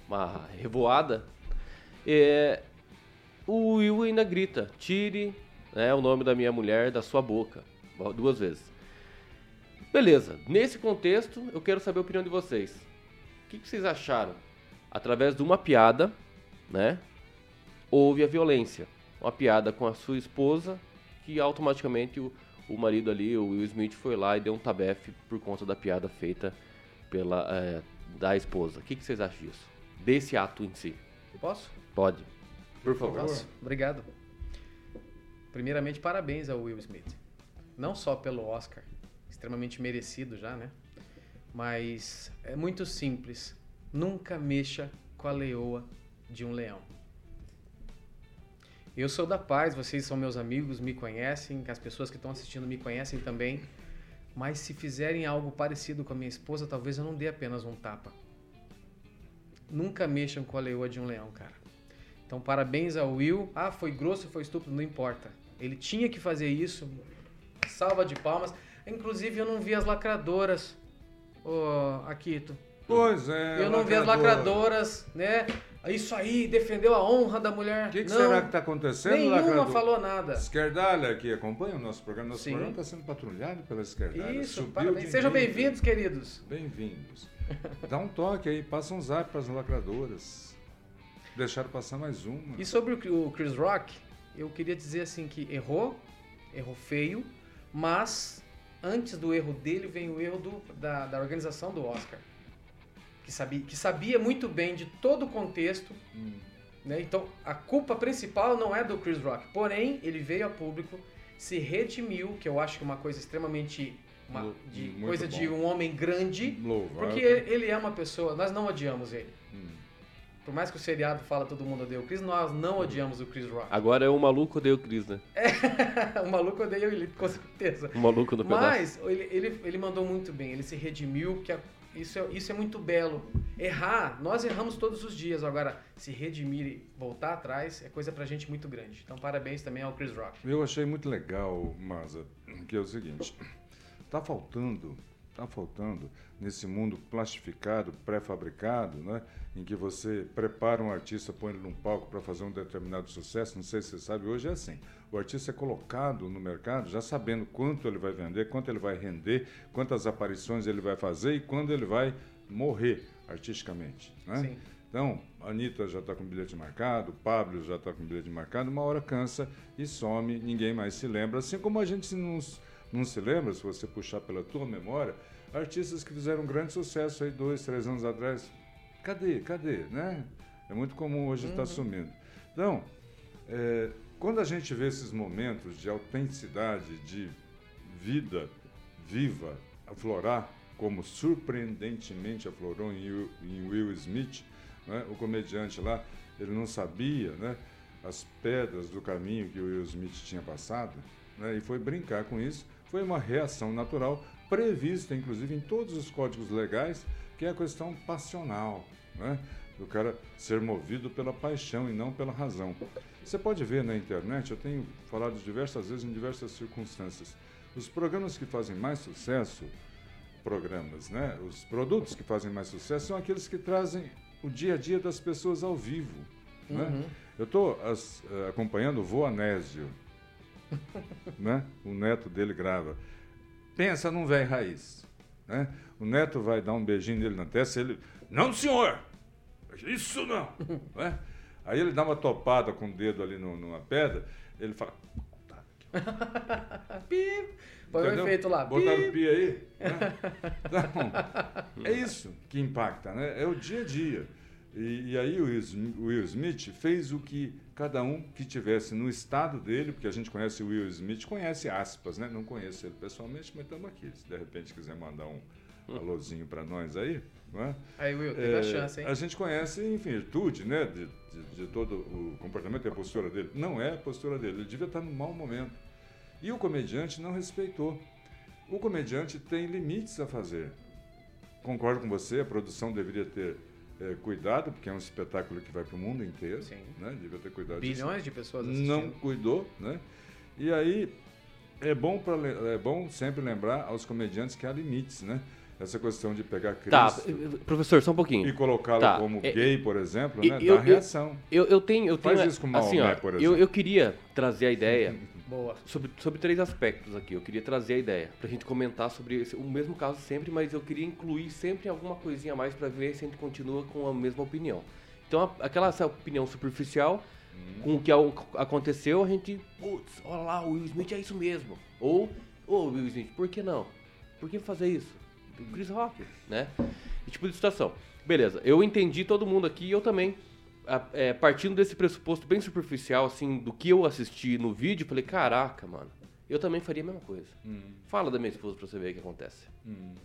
uma revoada, é, o Will ainda grita: tire né, o nome da minha mulher da sua boca. Duas vezes. Beleza, nesse contexto eu quero saber a opinião de vocês. O que, que vocês acharam? Através de uma piada, né? Houve a violência. Uma piada com a sua esposa, que automaticamente o, o marido ali, o Will Smith, foi lá e deu um tabefe por conta da piada feita pela é, da esposa. O que, que vocês acham disso? Desse ato em si? Posso? Pode. Por favor. Posso? Obrigado. Primeiramente, parabéns ao Will Smith. Não só pelo Oscar, extremamente merecido já, né? Mas é muito simples. Nunca mexa com a leoa de um leão. Eu sou da paz, vocês são meus amigos, me conhecem, as pessoas que estão assistindo me conhecem também. Mas se fizerem algo parecido com a minha esposa, talvez eu não dê apenas um tapa. Nunca mexam com a leoa de um leão, cara. Então, parabéns ao Will. Ah, foi grosso, foi estúpido, não importa. Ele tinha que fazer isso. Salva de palmas. Inclusive, eu não vi as lacradoras, ô Akito. Pois é. Eu não vi as lacradoras, né? Isso aí, defendeu a honra da mulher. O que, que não, será que está acontecendo, Nenhuma lacrador? falou nada. Esquerdalha, que acompanha o nosso programa. Nosso Sim. programa está sendo patrulhado pela Esquerdalha. Isso, parabéns. Sejam bem-vindos, queridos. Bem-vindos. Dá um toque aí, passa um zap para as lacradoras. Deixaram passar mais uma. E sobre o Chris Rock, eu queria dizer assim que errou, errou feio, mas antes do erro dele vem o erro do- da, da organização do Oscar. Que sabia, que sabia muito bem de todo o contexto, Hum. né? Então a culpa principal não é do Chris Rock. Porém, ele veio a público, se redimiu, que eu acho que é uma coisa extremamente. Uma, de, coisa bom. de um homem grande. Louvável. Porque ele é uma pessoa, nós não odiamos ele. Hum. Por mais que o seriado fala todo mundo odeia o Chris, nós não odiamos o Chris Rock. Agora é o maluco odeia o Chris, né? o maluco odeia ele, com certeza. O maluco do pedaço. Mas ele, ele, ele mandou muito bem, ele se redimiu, que a- isso, é, isso é muito belo. Errar, nós erramos todos os dias. Agora, se redimir e voltar atrás é coisa pra gente muito grande. Então, parabéns também ao Chris Rock. Eu achei muito legal, Maza, que é o seguinte: tá faltando, tá faltando nesse mundo plastificado, pré-fabricado, né, em que você prepara um artista, põe ele num palco para fazer um determinado sucesso. Não sei se você sabe, hoje é assim. O artista é colocado no mercado já sabendo quanto ele vai vender, quanto ele vai render, quantas aparições ele vai fazer e quando ele vai morrer artisticamente, né? Sim. Então, a Anitta já está com bilhete marcado, o Pablo já está com bilhete marcado, uma hora cansa e some, ninguém mais se lembra. Assim como a gente não, s- não se lembra, se você puxar pela tua memória, artistas que fizeram um grande sucesso aí dois, três anos atrás. Cadê? Cadê? Né? É muito comum hoje estar sumindo. Então, é, quando a gente vê esses momentos de autenticidade, de vida viva aflorar, como surpreendentemente aflorou em Will, em Will Smith, né? o comediante lá, ele não sabia né? as pedras do caminho que o Will Smith tinha passado, né? e foi brincar com isso. Foi uma reação natural, prevista inclusive em todos os códigos legais, que é a questão passional, né? do cara ser movido pela paixão e não pela razão. Você pode ver na internet, eu tenho falado diversas vezes em diversas circunstâncias, os programas que fazem mais sucesso, programas, né? Os produtos que fazem mais sucesso são aqueles que trazem o dia a dia das pessoas ao vivo, né? Eu estou acompanhando o vô Anésio, né? O neto dele grava. Pensa num velho raiz, né? O neto vai dar um beijinho nele na testa, ele, não senhor, isso não, né? Aí ele dá uma topada com o dedo ali no- numa pedra, ele fala, Pi! Põe o Entendeu? efeito lá. Botaram pi aí. né? Então, é isso que impacta, né? É o dia a dia. E, e aí o Will Smith fez o que cada um que tivesse no estado dele, porque a gente conhece o Will Smith, conhece aspas, né? Não conheço ele pessoalmente, mas estamos aqui. Se de repente quiser mandar um alôzinho para nós aí, não é? Aí, Will, teve a chance, hein? A gente conhece em virtude né, de, de, de todo o comportamento e a postura dele. Não é a postura dele, ele devia estar num mau momento. E o comediante não respeitou. O comediante tem limites a fazer. concordo com você, a produção deveria ter é, cuidado, porque é um espetáculo que vai para o mundo inteiro. Sim. Né? Devia ter cuidado Bilhões disso. de pessoas assistindo. Não cuidou, né? E aí é bom, pra, é bom sempre lembrar aos comediantes que há limites, né? Essa questão de pegar Tá, Cristo professor, só um pouquinho. e colocá-lo Tá, como é- gay, por exemplo, né? eu- Dá eu- reação. Eu, eu tenho. Eu Faz tenho isso com assim, Maomé, ó, por eu, exemplo. eu queria trazer a ideia Boa. sobre, sobre três aspectos aqui. Eu queria trazer a ideia pra gente comentar sobre esse- o mesmo caso sempre, mas eu queria incluir sempre alguma coisinha a mais pra ver se a gente continua com a mesma opinião. Então, a- aquela essa opinião superficial com o que aconteceu, a gente, putz, olha lá, o Will Smith é isso mesmo. Ou, ô Will Smith, por que não? Por que fazer isso? O Chris Rock, né? E tipo de situação. Beleza, eu entendi todo mundo aqui e eu também, a- é, partindo desse pressuposto bem superficial, assim, do que eu assisti no vídeo, falei, caraca, mano, eu também faria a mesma coisa. Fala da minha esposa pra você ver o que acontece.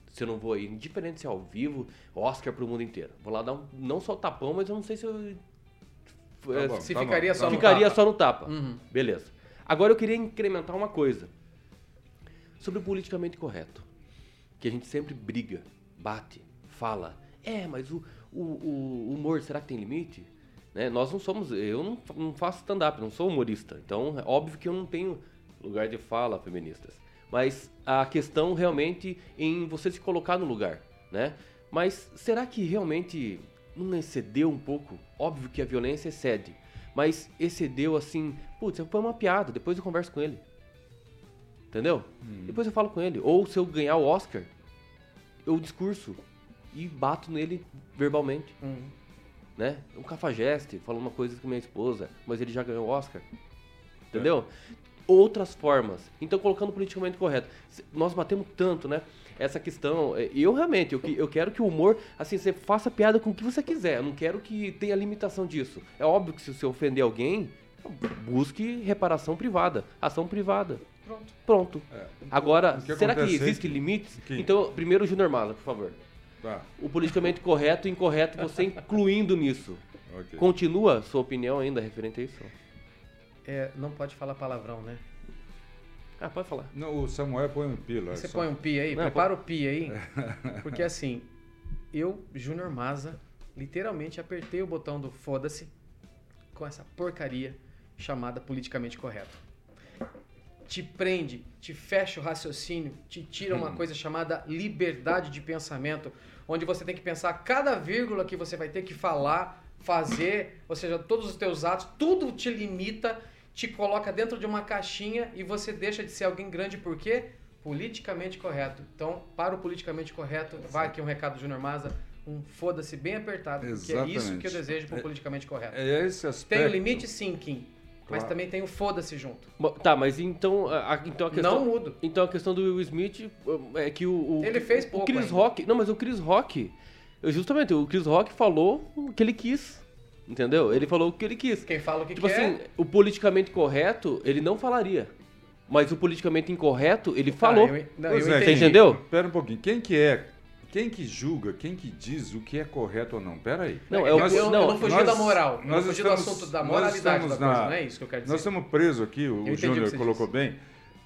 Se eu não vou aí, indiferente se é ao vivo, Oscar pro mundo inteiro. Vou lá dar um, não só o tapão, mas eu não sei se eu... é, bom. Se Tá ficaria tá só no ficaria tapa. só no tapa. Uhum. Beleza. Agora eu queria incrementar uma coisa. Sobre o politicamente correto. Que a gente sempre briga, bate, fala. É, mas o, o, o humor, será que tem limite? Né? Nós não somos. Eu não, não faço stand-up, não sou humorista. Então é óbvio que eu não tenho lugar de fala, feministas. Mas a questão realmente em você se colocar no lugar, né? Mas será que realmente não excedeu um pouco? Óbvio que a violência excede. Mas excedeu assim, putz, foi uma piada, depois eu converso com ele. Entendeu? Depois eu falo com ele. Ou se eu ganhar o Oscar, eu discurso e bato nele verbalmente, Uhum. Né? Um cafajeste, falo uma coisa com minha esposa, mas ele já ganhou o Oscar. Entendeu? Outras formas. Então, colocando politicamente correto. Nós batemos tanto, né? Essa questão. é, Eu realmente, eu, que- eu quero que o humor, assim, você faça piada com o que você quiser. Eu não quero que tenha limitação disso. É óbvio que se você ofender alguém, busque reparação privada, ação privada. Pronto. Pronto. É. Agora, que será que aí- existem limites? Que- Então, primeiro o Júnior Maza, por favor. Tá, O politicamente correto e incorreto, você incluindo nisso. ok. Continua sua opinião ainda referente a isso? É, não pode falar palavrão, né? Ah, pode falar. Não, o Samuel põe um pila. Você só- põe um pi aí, Não, prepara o pi aí. Porque assim, eu, Júnior Maza, literalmente apertei o botão do foda-se com essa porcaria chamada politicamente correto. Te prende, te fecha o raciocínio, te tira uma coisa chamada liberdade de pensamento, onde você tem que pensar cada vírgula que você vai ter que falar, fazer, ou seja, todos os teus atos, tudo te limita, te coloca dentro de uma caixinha e você deixa de ser alguém grande por quê? Politicamente correto. Então, para o politicamente correto, vai aqui um recado do Júnior Maza, um foda-se bem apertado, que é isso Exatamente. que eu desejo para o politicamente correto. É esse aspecto. Tem o limite sim, Kim, mas Claro. também tem o foda-se junto. Tá, mas então a, então a questão... Não mudo. Então a questão do Will Smith é que o... o Ele fez o pouco Chris ainda. Rock... Não, mas o Chris Rock... Justamente, o Chris Rock falou o que ele quis. Entendeu? Ele falou o que ele quis. Quem fala o que Tipo quer, assim, o politicamente correto, ele não falaria. Mas o politicamente incorreto, ele Tá, falou. eu, não, eu é, entendi. Você entendeu? Espera um pouquinho. Quem que é? Quem que julga? Quem que diz o que é correto ou não? Pera aí. Não, eu, é o- eu, eu não, não fugi nós- da moral. Não nós fugi estamos- do assunto da nós moralidade da coisa, na- não é isso que eu quero dizer. Nós estamos presos aqui, o, o que Júnior colocou bem,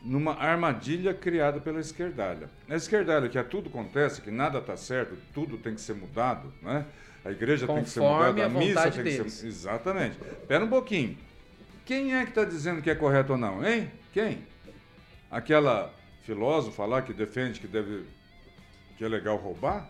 numa armadilha criada pela esquerdalha. A esquerdalha, que a tudo acontece, que nada está certo, tudo tem que ser mudado, né? A igreja tem que ser Conforme mudada, a a missa tem que deles. ser... Exatamente. Espera um pouquinho. Quem é que está dizendo que é correto ou não, hein? Quem? Aquela filósofa lá que defende que deve... que é legal roubar?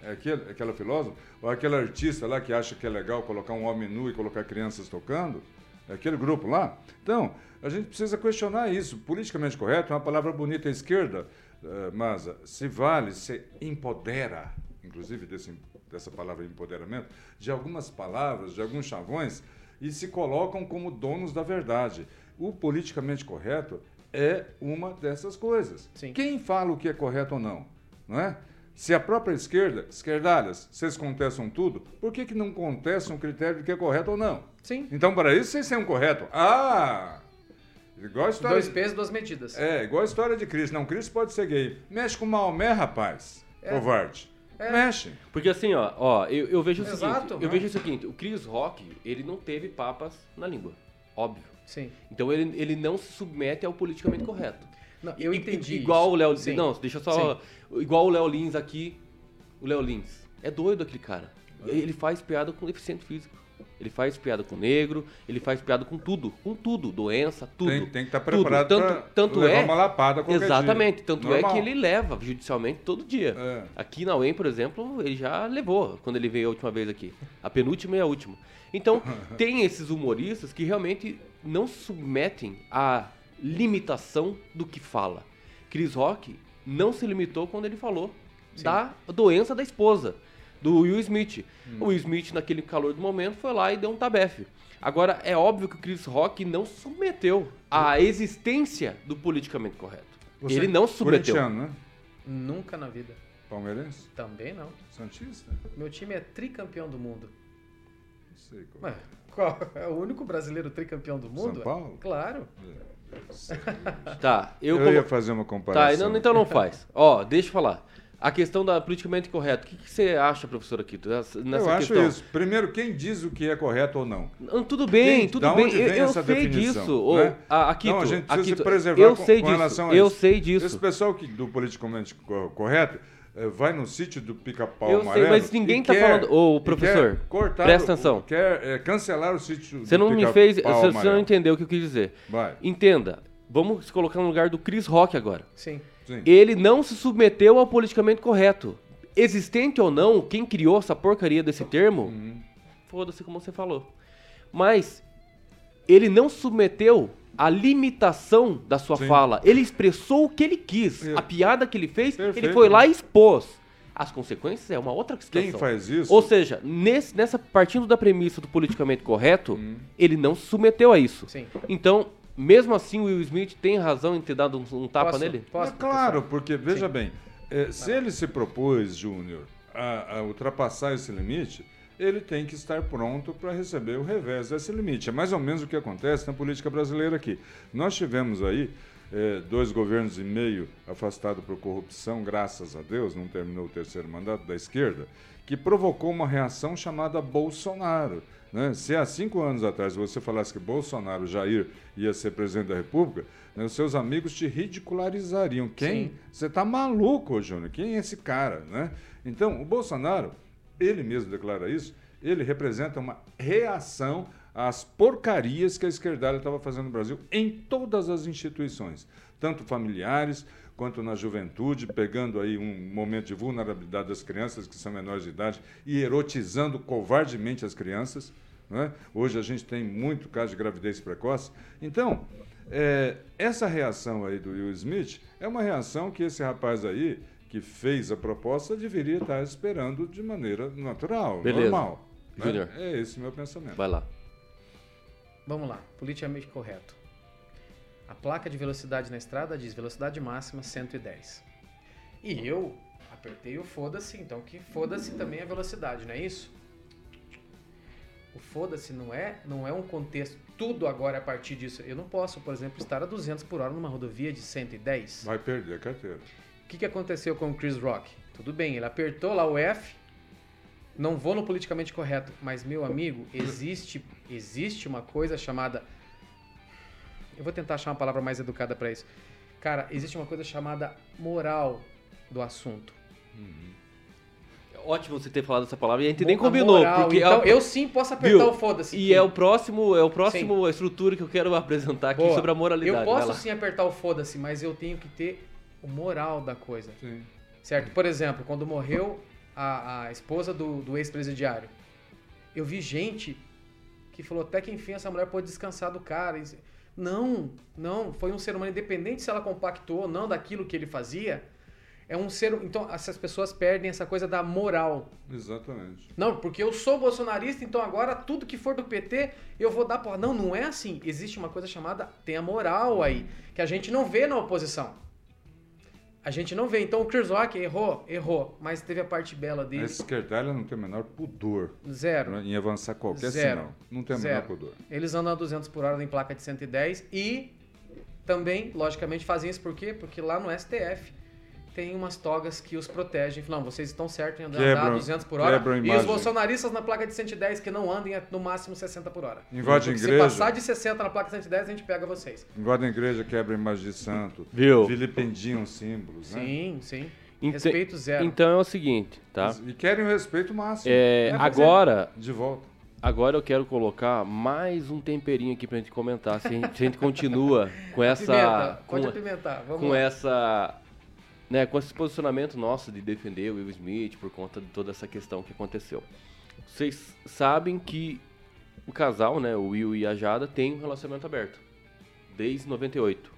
É aquele, aquela filósofa? Ou aquele artista lá que acha que é legal colocar um homem nu e colocar crianças tocando? É aquele grupo lá? Então, a gente precisa questionar isso. Politicamente correto é uma palavra bonita à esquerda, eh, Maza. Se vale, se empodera, inclusive desse, dessa palavra empoderamento, de algumas palavras, de alguns chavões, e se colocam como donos da verdade. O politicamente correto é uma dessas coisas. Sim. Quem fala o que é correto ou não? Não é? Se a própria esquerda, esquerdalhas, vocês contestam tudo, por que, que não contestam o critério de que é correto ou não? Sim. Então, para isso, vocês são correto. Ah! Igual a história. Dois pesos, duas medidas. É, igual a história de Cristo. Não, Cristo pode ser gay. Mexe com Maomé, rapaz. É. Covarde. É. Mexe. Porque assim, ó, ó eu, eu vejo o Exato, seguinte, eu né? vejo o seguinte, o Chris Rock, ele não teve papas na língua, óbvio. Sim. Então ele, ele não se submete ao politicamente correto. Não, eu I- entendi. Igual isso. o Léo Sim. Não, deixa só. Igual o Léo Lins aqui, o Léo Lins. É doido aquele cara. Ele faz piada com deficiente físico. Ele faz piada com negro, ele faz piada com tudo, com tudo, doença, tudo. Tem, tem que estar tudo. preparado tanto, pra tanto levar é, uma lapada Exatamente, dia. tanto Normal. é que ele leva judicialmente todo dia. É. Aqui na UEM, por exemplo, ele já levou quando ele veio a última vez aqui. A penúltima e a última. Então, tem esses humoristas que realmente não submetem à limitação do que fala. Chris Rock não se limitou quando ele falou da doença da esposa, do Will Smith. O Will Smith, naquele calor do momento, foi lá e deu um tabefe. Agora, é óbvio que o Chris Rock não submeteu à existência do politicamente correto. Você ele não é submeteu. Né? Nunca na vida. Palmeirense? Também não. Santista? Meu time é tricampeão do mundo. Não sei qual. Ué, qual? É o único brasileiro tricampeão do mundo? São Paulo? Claro. Tá, eu, Eu, como- ia fazer uma Tá, comparação. não- então não faz. Ó, deixa eu falar. A questão da politicamente correto. O que, que você acha, professor Aquito, nessa Eu acho questão? isso. Primeiro, quem diz o que é correto ou não? Não, tudo bem, Quem- tudo bem. onde Eu, vem eu essa sei definição, disso. Né? a- Aquito, não, a gente precisa Aquito, se preservar eu com, sei com disso. relação a eu isso. sei disso. Esse pessoal que, do politicamente co- correto eh, vai no sítio do pica-pau Eu sei, amarelo mas ninguém e tá quer- falando- Ô, professor, cortar presta atenção. Quer eh, cancelar o sítio Você do não me fez. Você, você amarelo. não entendeu o que eu quis dizer. Vai, Entenda. Vamos se colocar no lugar do Chris Rock agora. Sim. Sim. Ele não se submeteu ao politicamente correto. Existente ou não, quem criou essa porcaria desse termo, Uhum. foda-se como você falou. Mas ele não submeteu à limitação da sua Sim. fala. Ele expressou o que ele quis. É. A piada que ele fez, ele Perfeito. foi lá e expôs. As consequências é uma outra questão. Quem faz isso? Ou seja, nesse, nessa partindo da premissa do politicamente correto, Uhum. ele não se submeteu a isso. Sim. Então, mesmo assim, o Will Smith tem razão em ter dado um, um tapa Posso- nele? Posso, é claro, porque, veja Sim. bem, eh, se ele se propôs, Júnior, a, a ultrapassar esse limite, ele tem que estar pronto para receber o revés desse limite. É mais ou menos o que acontece na política brasileira aqui. Nós tivemos aí eh, dois governos e meio afastados por corrupção, graças a Deus, não terminou o terceiro mandato da esquerda, que provocou uma reação chamada Bolsonaro. Né? Se há cinco anos atrás você falasse que Bolsonaro, Jair, ia ser presidente da República, né, os seus amigos te ridicularizariam. Quem? Sim. Você tá maluco, Júnior? Quem é esse cara? Né? Então, o Bolsonaro, ele mesmo declara isso, ele representa uma reação às porcarias que a esquerdalha estava fazendo no Brasil em todas as instituições, tanto familiares quanto na juventude, pegando aí um momento de vulnerabilidade das crianças que são menores de idade e erotizando covardemente as crianças. né? Hoje a gente tem muito caso de gravidez precoce. Então, é, essa reação aí do Will Smith é uma reação que esse rapaz aí, que fez a proposta, deveria estar esperando de maneira natural, Beleza. normal. né? É esse o meu pensamento. Vai lá. Vamos lá, politicamente correto. A placa de velocidade na estrada diz velocidade máxima 110. E eu apertei o foda-se, então que foda-se também a velocidade, não é isso? O foda-se não é, não é um contexto, tudo agora é a partir disso. Eu não posso, por exemplo, estar a 200 por hora numa rodovia de 110. Vai perder a carteira. O que, que aconteceu com o Chris Rock? Tudo bem, ele apertou lá o F. Não vou no politicamente correto, mas meu amigo, existe existe uma coisa chamada Eu vou tentar achar uma palavra mais educada para isso. Cara, existe uma coisa chamada moral do assunto. Ótimo você ter falado essa palavra e a gente nem combinou. moral. porque então, eu sim posso apertar Viu? o foda-se. E é o próximo, é o próximo estrutura que eu quero apresentar aqui Boa. sobre a moralidade. Eu posso sim apertar o foda-se, mas eu tenho que ter o moral da coisa. Sim. Certo? Por exemplo, quando morreu a, a esposa do, do ex-presidiário, eu vi gente que falou até que enfim essa mulher pode descansar do cara. E- Não, não, foi um ser humano independente se ela compactou ou não daquilo que ele fazia. É um ser. Então, essas pessoas perdem essa coisa da moral. Exatamente. Não, porque eu sou bolsonarista, então agora tudo que for do PT eu vou dar porra. Não, não é assim. Existe uma coisa chamada tem a moral aí, que a gente não vê na oposição. A gente não vê. Então o Rock errou, errou, mas teve a parte bela A dele. esquerdalha não tem o menor pudor Zero. em avançar qualquer Zero. sinal. Não tem o menor pudor. Eles andam a 200 por hora em placa de 110 e também, logicamente, fazem isso por quê? Porque lá no STF tem umas togas que os protegem. Não, vocês estão certos em andar Quebram- a 200 por hora. E os bolsonaristas na placa de 110 que não andem a, no máximo 60 por hora. Invade Porque igreja. Se passar de 60 na placa de 110, a gente pega vocês. Invadem a igreja, quebra a imagem de santo. Viu? Vilipendiam símbolos, né? Sim, sim. Ente- Respeito zero. Então é o seguinte, tá? E querem o respeito máximo. É, mas agora, é De volta. agora eu quero colocar mais um temperinho aqui pra gente comentar. Se a gente, se a gente continua com essa. Pimenta, com, pode apimentar. Vamos com lá. essa. Né, com esse posicionamento nosso de defender o Will Smith por conta de toda essa questão que aconteceu. Vocês sabem que o casal, né, o Will e a Jada, tem um relacionamento aberto. Desde 98.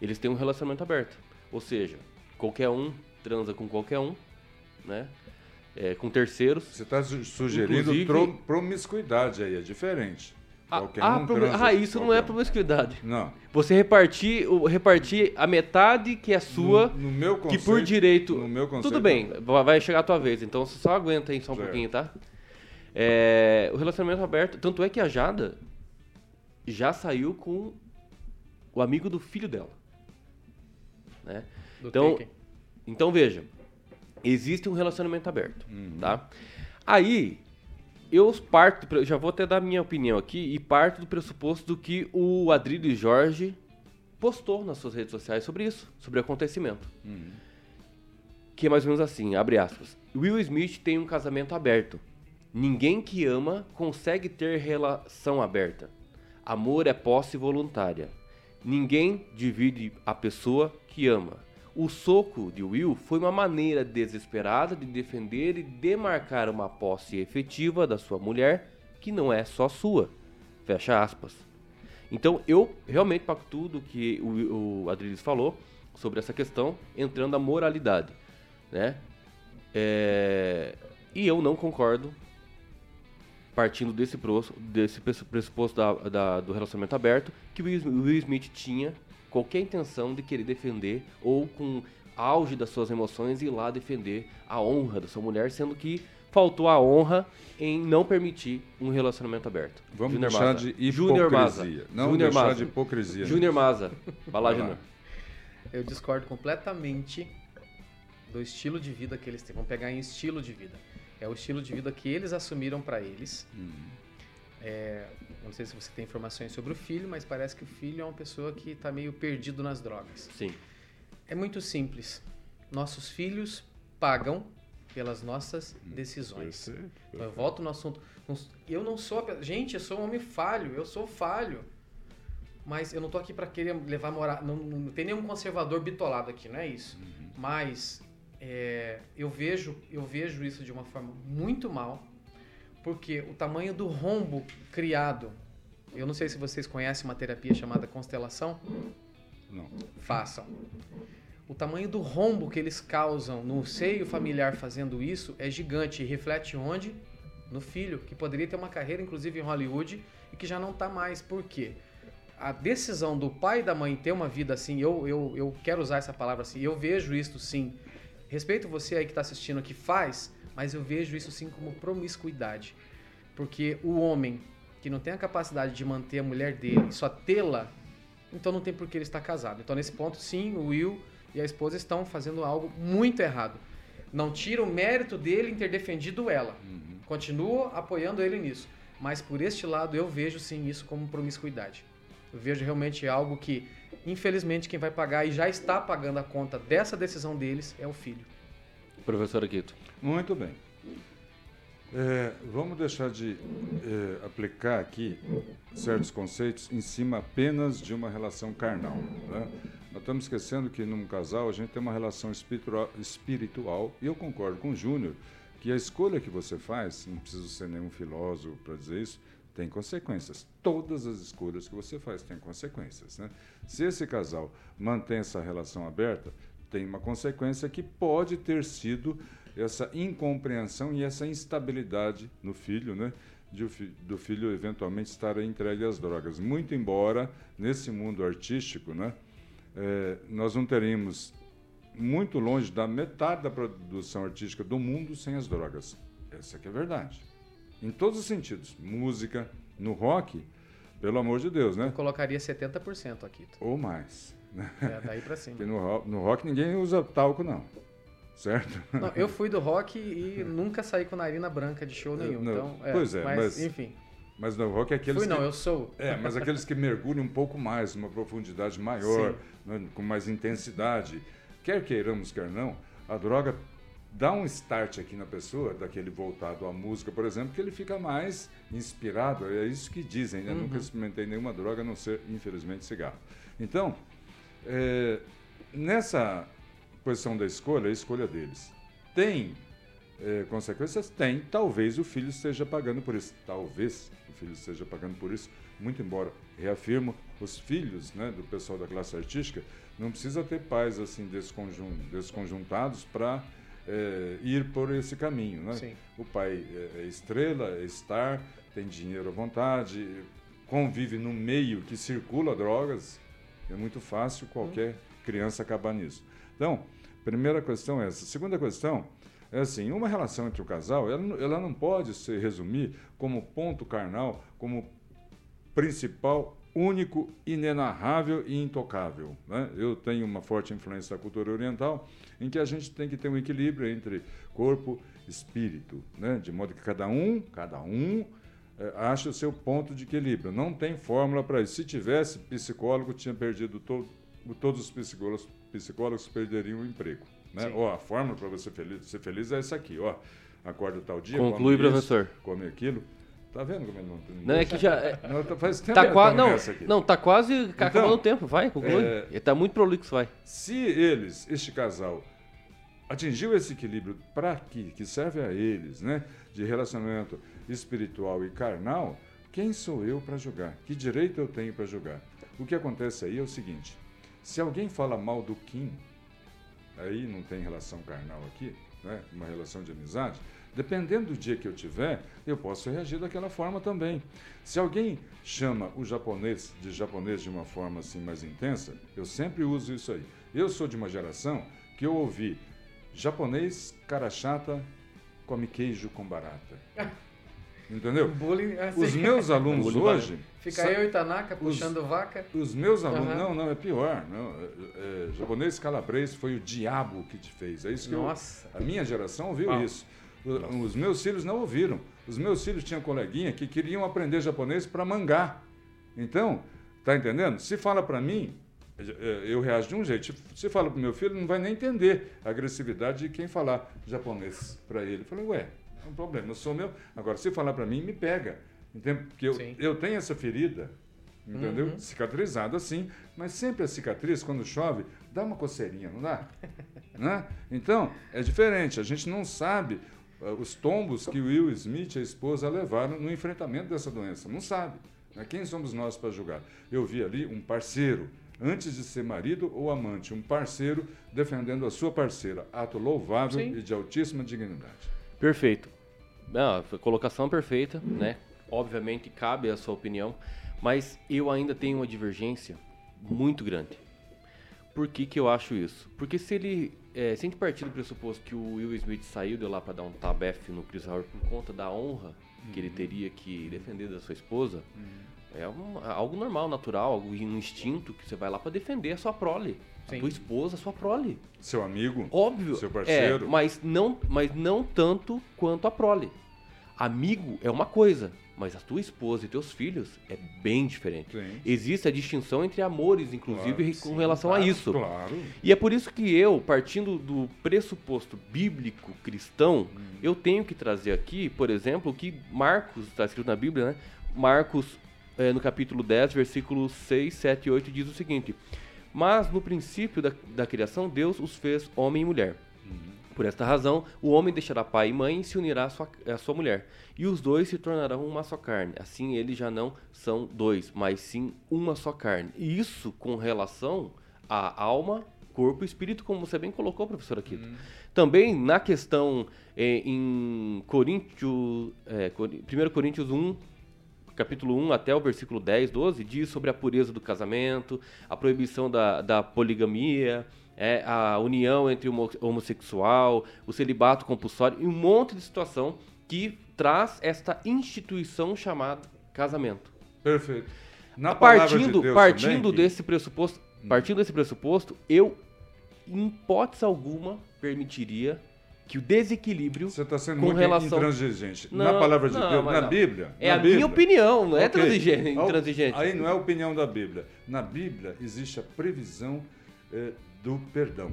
Eles têm um relacionamento aberto. Ou seja, qualquer um transa com qualquer um, né? É, com terceiros. Você está sugerindo promiscuidade aí, é diferente. Ah, Qualquer ah, um promi- transa ah, isso não qualquer é um. promiscuidade. Não. Você repartir, repartir a metade que é sua, No, no meu que conceito, por direito. No meu conceito, Tudo bem, va- vai chegar a tua vez, então você só aguenta aí só um Certo. pouquinho, tá? É, o relacionamento aberto, tanto é que a Jada já saiu com o amigo do filho dela. Né? Do Então, Taken. então veja, existe um relacionamento aberto, Uhum. tá? Aí eu parto, eu já vou até dar minha opinião aqui e parto do pressuposto do que o Adrilho Jorge postou nas suas redes sociais sobre isso, sobre o acontecimento. Uhum. Que é mais ou menos assim, abre aspas. Will Smith tem um casamento aberto. Ninguém que ama consegue ter relação aberta. Amor é posse voluntária. Ninguém divide a pessoa que ama. O soco de Will foi uma maneira desesperada de defender e demarcar uma posse efetiva da sua mulher que não é só sua. Fecha aspas. Então eu realmente pactuo do que o, o Adriles falou sobre essa questão, entrando na moralidade. Né? É, E eu não concordo, partindo desse, pros- desse pressu- pressuposto da- da- do relacionamento aberto, que o Will Smith tinha qualquer intenção de querer defender ou com auge das suas emoções ir lá defender a honra da sua mulher, sendo que faltou a honra em não permitir um relacionamento aberto. Vamos Júnior deixar Maza. de Maza. hipocrisia. Não Júnior deixar Maza. de hipocrisia. Júnior Maza. Vai lá, Vai lá. Júnior. Eu discordo completamente do estilo de vida que eles têm. Vamos pegar em estilo de vida. É o estilo de vida que eles assumiram para eles. Uhum. É, não sei se você tem informações sobre o filho, mas parece que o filho é uma pessoa que está meio perdido nas drogas. Sim. É muito simples. Nossos filhos pagam pelas nossas decisões. Perfeito, Então, eu volto no assunto. Eu não sou. Gente, eu sou um homem falho. Eu sou falho. Mas eu não tô aqui para querer levar moral. Não, não tem nenhum conservador bitolado aqui, não é isso. Mas é, eu vejo eu vejo isso de uma forma muito mal, porque o tamanho do rombo criado. Eu não sei se vocês conhecem uma terapia chamada constelação. Não. Façam. O tamanho do rombo que eles causam no seio familiar fazendo isso é gigante e reflete onde? No filho, que poderia ter uma carreira, inclusive em Hollywood, e que já não tá mais. Por quê? A decisão do pai e da mãe ter uma vida assim, eu, eu, eu quero usar essa palavra assim, eu vejo isso sim. Respeito você aí que está assistindo que faz, mas eu vejo isso sim como promiscuidade. Porque o homem que não tem a capacidade de manter a mulher dele só tê-la, então não tem por que ele estar casado. Então nesse ponto, sim, o Will e a esposa estão fazendo algo muito errado. Não tira o mérito dele em ter defendido ela. Continuo apoiando ele nisso. Mas por este lado eu vejo sim isso como promiscuidade. Eu vejo realmente algo que, infelizmente, quem vai pagar e já está pagando a conta dessa decisão deles é o filho. Professor Aquito. Muito bem. É, vamos deixar de é, aplicar aqui certos conceitos em cima apenas de uma relação carnal. né? Nós estamos esquecendo que num casal a gente tem uma relação espiritual, espiritual e eu concordo com o Júnior que a escolha que você faz, não preciso ser nenhum filósofo para dizer isso, tem consequências. Todas as escolhas que você faz têm consequências. Né? Se esse casal mantém essa relação aberta, tem uma consequência que pode ter sido essa incompreensão e essa instabilidade no filho, né? De do filho eventualmente estar entregue às drogas. Muito embora, nesse mundo artístico, né? eh, nós não teríamos muito longe da metade da produção artística do mundo sem as drogas. Essa que é a verdade. Em todos os sentidos. Música, no rock, pelo amor de Deus, né? Eu colocaria 70% aqui. Ou mais. É, daí pra cima. Porque no, ro- no rock ninguém usa talco, não. Certo? Não, eu fui do rock e nunca saí com narina branca de show nenhum. Não, Então, é, pois é, mas, mas enfim. Mas no rock é aqueles Fui não, que... eu sou. É, mas aqueles que mergulham um pouco mais, uma profundidade maior, né, com mais intensidade. Quer queiramos, quer não, a droga dá um start aqui na pessoa, daquele voltado à música, por exemplo, que ele fica mais inspirado. É isso que dizem, né? Uhum. Nunca experimentei nenhuma droga a não ser, infelizmente, cigarro. Então, é, nessa posição da escolha, a escolha deles tem é, consequências? Tem. Talvez o filho esteja pagando por isso. Talvez o filho esteja pagando por isso. Muito embora, reafirmo, os filhos né, do pessoal da classe artística não precisa ter pais assim desconjun desconjuntados para é, ir por esse caminho. Né? O pai é, é estrela, é star, tem dinheiro à vontade, convive no meio que circula drogas. É muito fácil qualquer criança acabar nisso. Então, primeira questão é essa. Segunda questão é assim, uma relação entre o casal, ela, ela não pode se resumir como ponto carnal, como principal, único, inenarrável e intocável. Né? Eu tenho uma forte influência da cultura oriental, em que a gente tem que ter um equilíbrio entre corpo e espírito, né? de modo que cada um, cada um é, acha o seu ponto de equilíbrio. Não tem fórmula para isso. Se tivesse, psicólogo tinha perdido todo, todos os psicólogos, psicólogos perderiam o emprego. Né? Ó, a fórmula para você feliz, ser feliz é essa aqui, ó. Acorda tal dia, Conclui, come professor. Isso, come aquilo. Tá vendo como ele não tem Não, é que já. É... Não, tá, faz tempo tá quase, não, não, tá quase então, acabando o tempo. Vai, conclui. É... Ele tá muito prolixo, vai. Se eles, este casal, atingiu esse equilíbrio para que, que serve a eles, né? De relacionamento espiritual e carnal, quem sou eu para julgar? Que direito eu tenho para julgar? O que acontece aí é o seguinte: se alguém fala mal do Kim, aí não tem relação carnal aqui, né? uma relação de amizade, dependendo do dia que eu tiver, eu posso reagir daquela forma também. Se alguém chama o japonês de japonês de uma forma assim mais intensa, eu sempre uso isso aí. Eu sou de uma geração que eu ouvi japonês cara chata come queijo com barata. Entendeu? Bullying, assim. Os meus alunos hoje. Fica eu e Tanaka puxando os, vaca. Os meus alunos. Uhum. Não, não, é pior. Não, é, é, japonês calabrês foi o diabo que te fez. É isso que Nossa. Eu, a minha geração ouviu isso. O, os meus filhos não ouviram. Os meus filhos tinham coleguinha que queriam aprender japonês para mangá. Então, tá entendendo? Se fala para mim, eu reajo de um jeito. Se fala para meu filho, não vai nem entender a agressividade de quem falar japonês para ele. Eu falei, ué, é um problema. Eu sou meu. Agora, se falar para mim, me pega. Entende? Porque eu, eu tenho essa ferida, entendeu? Uhum. Cicatrizada assim, mas sempre a cicatriz, quando chove, dá uma coceirinha, não dá? né? Então, é diferente. A gente não sabe uh, os tombos que Will Smith e a esposa levaram no enfrentamento dessa doença. Não sabe. Né? Quem somos nós para julgar? Eu vi ali um parceiro, antes de ser marido ou amante, um parceiro defendendo a sua parceira. Ato louvável Sim. e de altíssima dignidade. Perfeito. Não, colocação perfeita, né? Obviamente cabe a sua opinião, mas eu ainda tenho uma divergência muito grande. Por que, que eu acho isso? Porque se ele. É, se a gente partir do pressuposto que o Will Smith saiu de lá para dar um tabef no Chris Howard por conta da honra uhum. que ele uhum. teria que defender da sua esposa, uhum. é um, algo normal, natural, algo um instinto que você vai lá para defender a sua prole. Sim. A tua esposa, a sua prole. Seu amigo. Óbvio. Seu parceiro. É, mas, não, mas não tanto quanto a prole. Amigo é uma coisa, mas a tua esposa e teus filhos é bem diferente. Sim. Existe a distinção entre amores, inclusive, claro, com sim, relação claro, a isso. Claro. E é por isso que eu, partindo do pressuposto bíblico cristão, hum. eu tenho que trazer aqui, por exemplo, o que Marcos, está escrito na Bíblia, né? Marcos, é, no capítulo 10, versículos 6, 7 e 8, diz o seguinte: mas no princípio da, da criação, Deus os fez homem e mulher. Por esta razão, o homem deixará pai e mãe e se unirá à sua, à sua mulher. E os dois se tornarão uma só carne. Assim, eles já não são dois, mas sim uma só carne. E isso com relação à alma, corpo e espírito, como você bem colocou, professor Aquito. Uhum. Também na questão é, em Coríntios, é, 1 Coríntios 1, capítulo 1 até o versículo 10, 12, diz sobre a pureza do casamento, a proibição da, da poligamia, é, a união entre o homossexual, o celibato compulsório e um monte de situação que traz esta instituição chamada casamento. Perfeito. Na partindo de partindo também, desse pressuposto, partindo desse pressuposto, eu em hipótese alguma permitiria que o desequilíbrio Você está sendo com muito relação... intransigente. Não, na palavra de não, Deus, na não. Bíblia. É na a Bíblia. minha opinião, não é okay. transigente, intransigente. Aí não é a opinião da Bíblia. Na Bíblia existe a previsão eh, do perdão.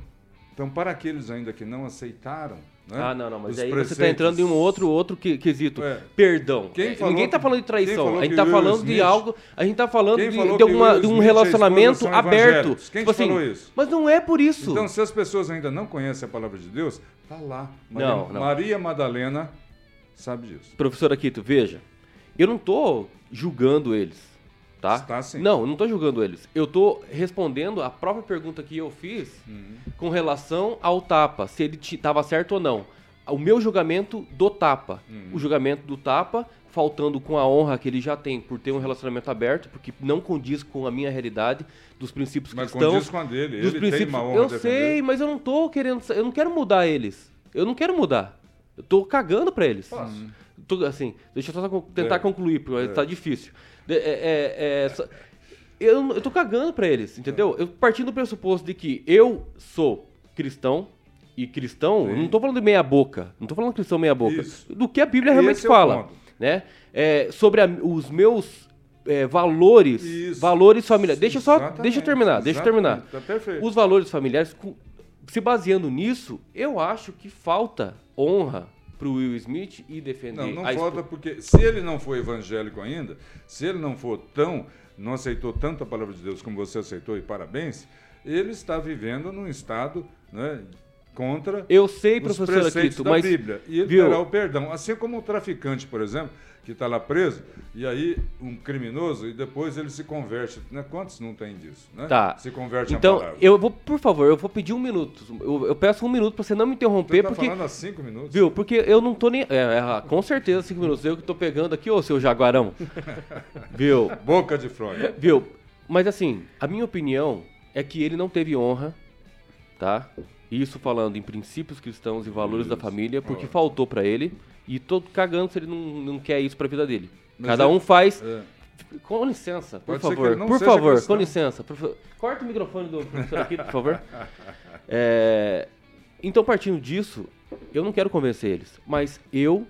Então, para aqueles ainda que não aceitaram, né, Ah, não, não, mas aí você está preceitos- entrando em um outro, outro que- quesito. É. Perdão. Quem É, falou Ninguém está falando de traição. A gente está falando de Smith- algo. A gente está falando de, de uma- de um esposa relacionamento são aberto. Quem Tipo te falou assim, isso? Mas não é por isso. Então, se as pessoas ainda não conhecem a palavra de Deus, tá lá. Maria, Não, não. Maria Madalena sabe disso. Professor Aquito, veja, eu não tô julgando eles, tá? Está sim. Não, eu não tô julgando eles. Eu tô respondendo a própria pergunta que eu fiz Uhum. com relação ao tapa, se ele estava certo ou não. O meu julgamento do tapa. Uhum. O julgamento do tapa, faltando com a honra que ele já tem por ter um relacionamento aberto, porque não condiz com a minha realidade, dos princípios Mas cristãos. condiz com a dele. Ele tem princípios. uma honra eu sei, mas eu não tô querendo. Eu não quero mudar eles. Eu não quero mudar. Eu tô cagando pra eles. Posso? Tô, assim, deixa eu só con- tentar É. concluir, porque É. tá difícil. É- é- é, eu, eu tô cagando pra eles, entendeu? Eu partindo do pressuposto de que eu sou cristão, e cristão, Sim. não tô falando de meia boca, não tô falando cristão meia boca, Isso. do que a Bíblia realmente Esse é fala, ponto. né? É, sobre a- os meus é, valores, Isso. valores familiares. Deixa eu só, Exatamente, deixa eu terminar, deixa eu terminar. Tá. Os valores familiares, se baseando nisso, eu acho que falta honra pro Will Smith e defender Não, não a falta porque se ele não for evangélico ainda, se ele não for tão, não aceitou tanto a palavra de Deus como você aceitou e parabéns, ele está vivendo num estado né, contra Eu sei, professor Aquito, da mas Bíblia. E ele viu? terá o perdão. Assim como o traficante, por exemplo, que está lá preso, e aí um criminoso, e depois ele se converte. Né? Quantos não tem disso? Né? Tá. Se converte Então, eu vou, por favor, eu vou pedir um minuto. Eu, eu peço um minuto pra você não me Você interromper, está porque. falando há cinco minutos? Viu? Porque eu não tô nem. É, é, com certeza, cinco minutos. Eu que tô pegando aqui, ô seu jaguarão. viu? Boca de Freud. Viu? Mas assim, a minha opinião é que ele não teve honra, tá? Isso falando em princípios cristãos e valores da Isso. família, porque faltou pra ele. E tô cagando se ele não, não quer isso pra vida dele. Mas Cada ele- um faz. É. Com licença, por Pode favor. Por favor, com licença. por Corta o microfone do professor aqui, por favor. É, Então, partindo disso, eu não quero convencer eles, mas eu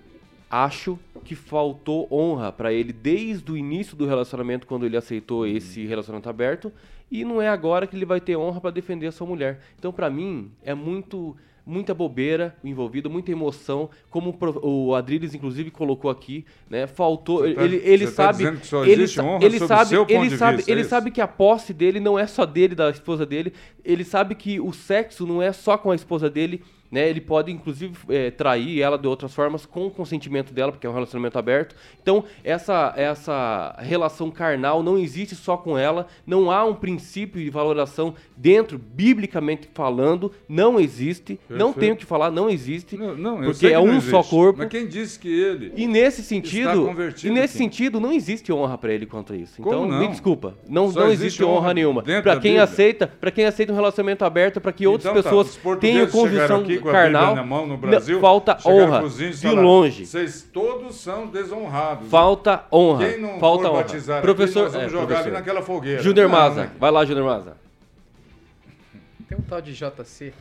acho que faltou honra pra ele desde o início do relacionamento, quando ele aceitou esse relacionamento aberto, e não é agora que ele vai ter honra pra defender a sua mulher. Então, pra mim, é muito muita bobeira envolvida, muita emoção, como o Adriles inclusive colocou aqui, né? Faltou, tá- ele, ele tá sabe, dizendo que ele, ele sabe, ele sabe, vista, é ele isso? sabe que a posse dele não é só dele, da esposa dele. Ele sabe que o sexo não é só com a esposa dele, né? Ele pode, inclusive, eh, trair ela de outras formas com o consentimento dela, porque é um relacionamento aberto. Então, essa, essa relação carnal não existe só com ela. Não há um princípio de valoração dentro, biblicamente falando. Não existe. Não Perfeito. tenho o que falar, não existe. Não, não, porque é não um só corpo. Mas quem disse que ele. E nesse sentido, convertido, e nesse sentido não existe honra pra ele quanto a isso. Então, não? me desculpa, não, Só não existe existe honra, honra nenhuma. da quem Bíblia. aceita, para quem aceita um relacionamento aberto, para que outras Então tá, pessoas portugueses tenham condição aqui com a Bíblia na mão no não, Brasil, falta honra índios de falaram, longe. Vocês todos são desonrados. Falta honra. Quem não falta for honra. batizar professor, aqui, nós vamos é, jogar professor. ali naquela fogueira. Júnior Maza, né? vai lá, Júnior Maza. Tem um tal de JC,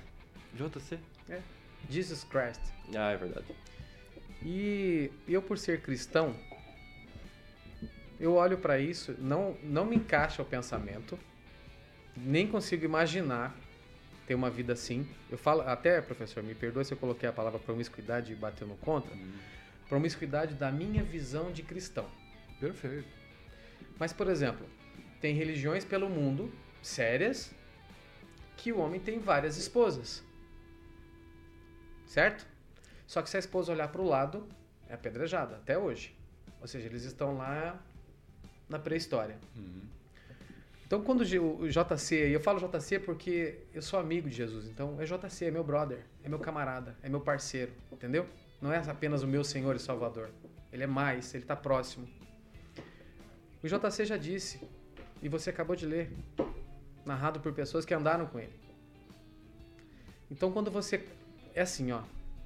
JC? Jesus Christ. Ah, é verdade. E eu, por ser cristão, eu olho pra isso, não, não me encaixa o pensamento, nem consigo imaginar ter uma vida assim. Eu falo, até, professor, me perdoe se eu coloquei a palavra promiscuidade e bateu no contra. Promiscuidade da minha visão de cristão. Perfeito. Mas, por exemplo, tem religiões pelo mundo, sérias, que o homem tem várias esposas. Certo? Só que se a esposa olhar para o lado, é apedrejada, até hoje. Ou seja, eles estão lá na pré-história. Então, quando o JC, eu falo JC porque eu sou amigo de Jesus, então é JC, é meu brother, é meu camarada, é meu parceiro, entendeu? Não é apenas o meu Senhor e Salvador. Ele é mais, ele está próximo. O JC já disse, e você acabou de ler, narrado por pessoas que andaram com ele. Então, quando você. É assim, ó.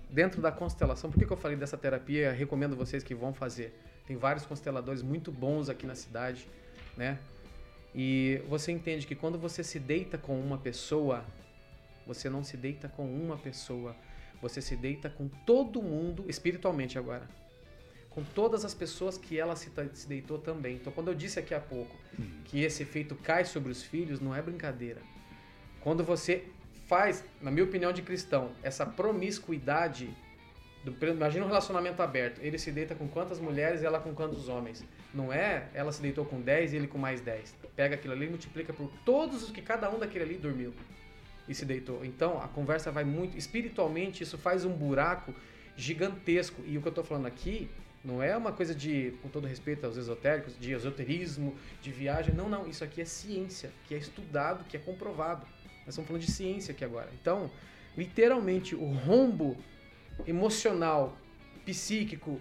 Dentro da constelação, por que, que eu falei dessa terapia? Recomendo vocês que vão fazer. Tem vários consteladores muito bons aqui na cidade, né? E você entende que quando você se deita com uma pessoa, você não se deita com uma pessoa, você se deita com todo mundo, espiritualmente agora. Com todas as pessoas que ela se, se deitou também. Então, quando eu disse aqui há pouco que esse efeito cai sobre os filhos, não é brincadeira. Quando você faz, na minha opinião de cristão, essa promiscuidade. Do, imagina um relacionamento aberto. Ele se deita com quantas mulheres e ela com quantos homens. Não é ela se deitou com 10 e ele com mais 10. Pega aquilo ali e multiplica por todos os que cada um daquele ali dormiu e se deitou. Então a conversa vai muito. Espiritualmente, isso faz um buraco gigantesco. E o que eu estou falando aqui não é uma coisa de, com todo respeito aos esotéricos, de esoterismo, de viagem. Não, não. Isso aqui é ciência, que é estudado, que é comprovado. Nós estamos falando de ciência aqui agora. Então, literalmente, o rombo emocional, psíquico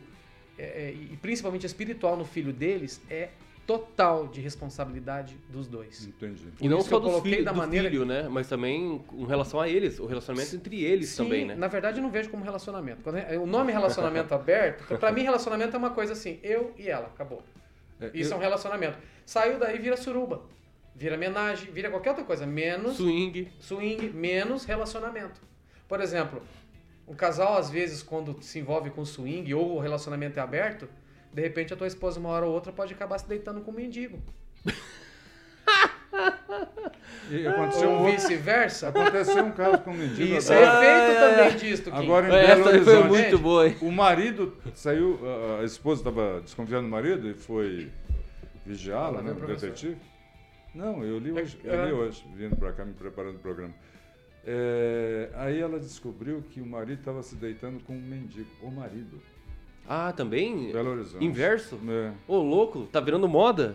é, é, e principalmente espiritual no filho deles é total de responsabilidade dos dois. Entendi. E não só coloquei filhos, da do maneira- filho, né? Mas também com relação a eles, o relacionamento entre eles Sim, também, né? Na verdade, eu não vejo como relacionamento. Quando é- o nome relacionamento aberto, pra mim, relacionamento é uma coisa assim, eu e ela, acabou. É, Isso eu- é um relacionamento. Saiu daí, vira suruba. Vira homenagem, vira qualquer outra coisa, menos Swing. swing, menos relacionamento. Por exemplo, um casal, às vezes, quando se envolve com swing ou o relacionamento é aberto, de repente a tua esposa, uma hora ou outra, pode acabar se deitando com um mendigo. E aconteceu, um Ou outro- vice-versa. aconteceu um caso com um mendigo Isso agora. é efeito ai, também disto, Kim. Agora em Essa Belo aí foi Horizonte. muito boa, hein? O marido saiu, a- a esposa estava desconfiando do marido e foi vigiá-la, né? O detetive. Não, eu li hoje, eu É. li hoje vindo para cá, me preparando o programa. É, aí ela descobriu que o marido estava se deitando com um mendigo. O marido. Ah, também? Belo Horizonte. Inverso? É. Ô, louco, tá virando moda?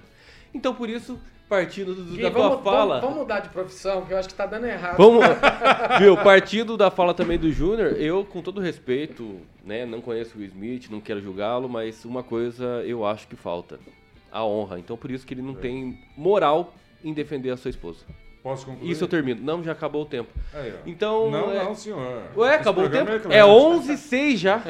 Então, por isso, partindo do- Gui, da vamos, tua fala... Vamos, vamos mudar de profissão, que eu acho que tá dando errado. Vamos, viu, partindo da fala também do Júnior, eu, com todo respeito, né, não conheço o Will Smith, não quero julgá-lo, mas uma coisa eu acho que falta, a honra. Então, por isso que ele não tem moral em defender a sua esposa. Posso concluir? Isso eu termino. Não, já acabou o tempo. Aí. Então, Não, é- não, senhor. Ué, Esse acabou o tempo? é É claro. 11 h 06 já.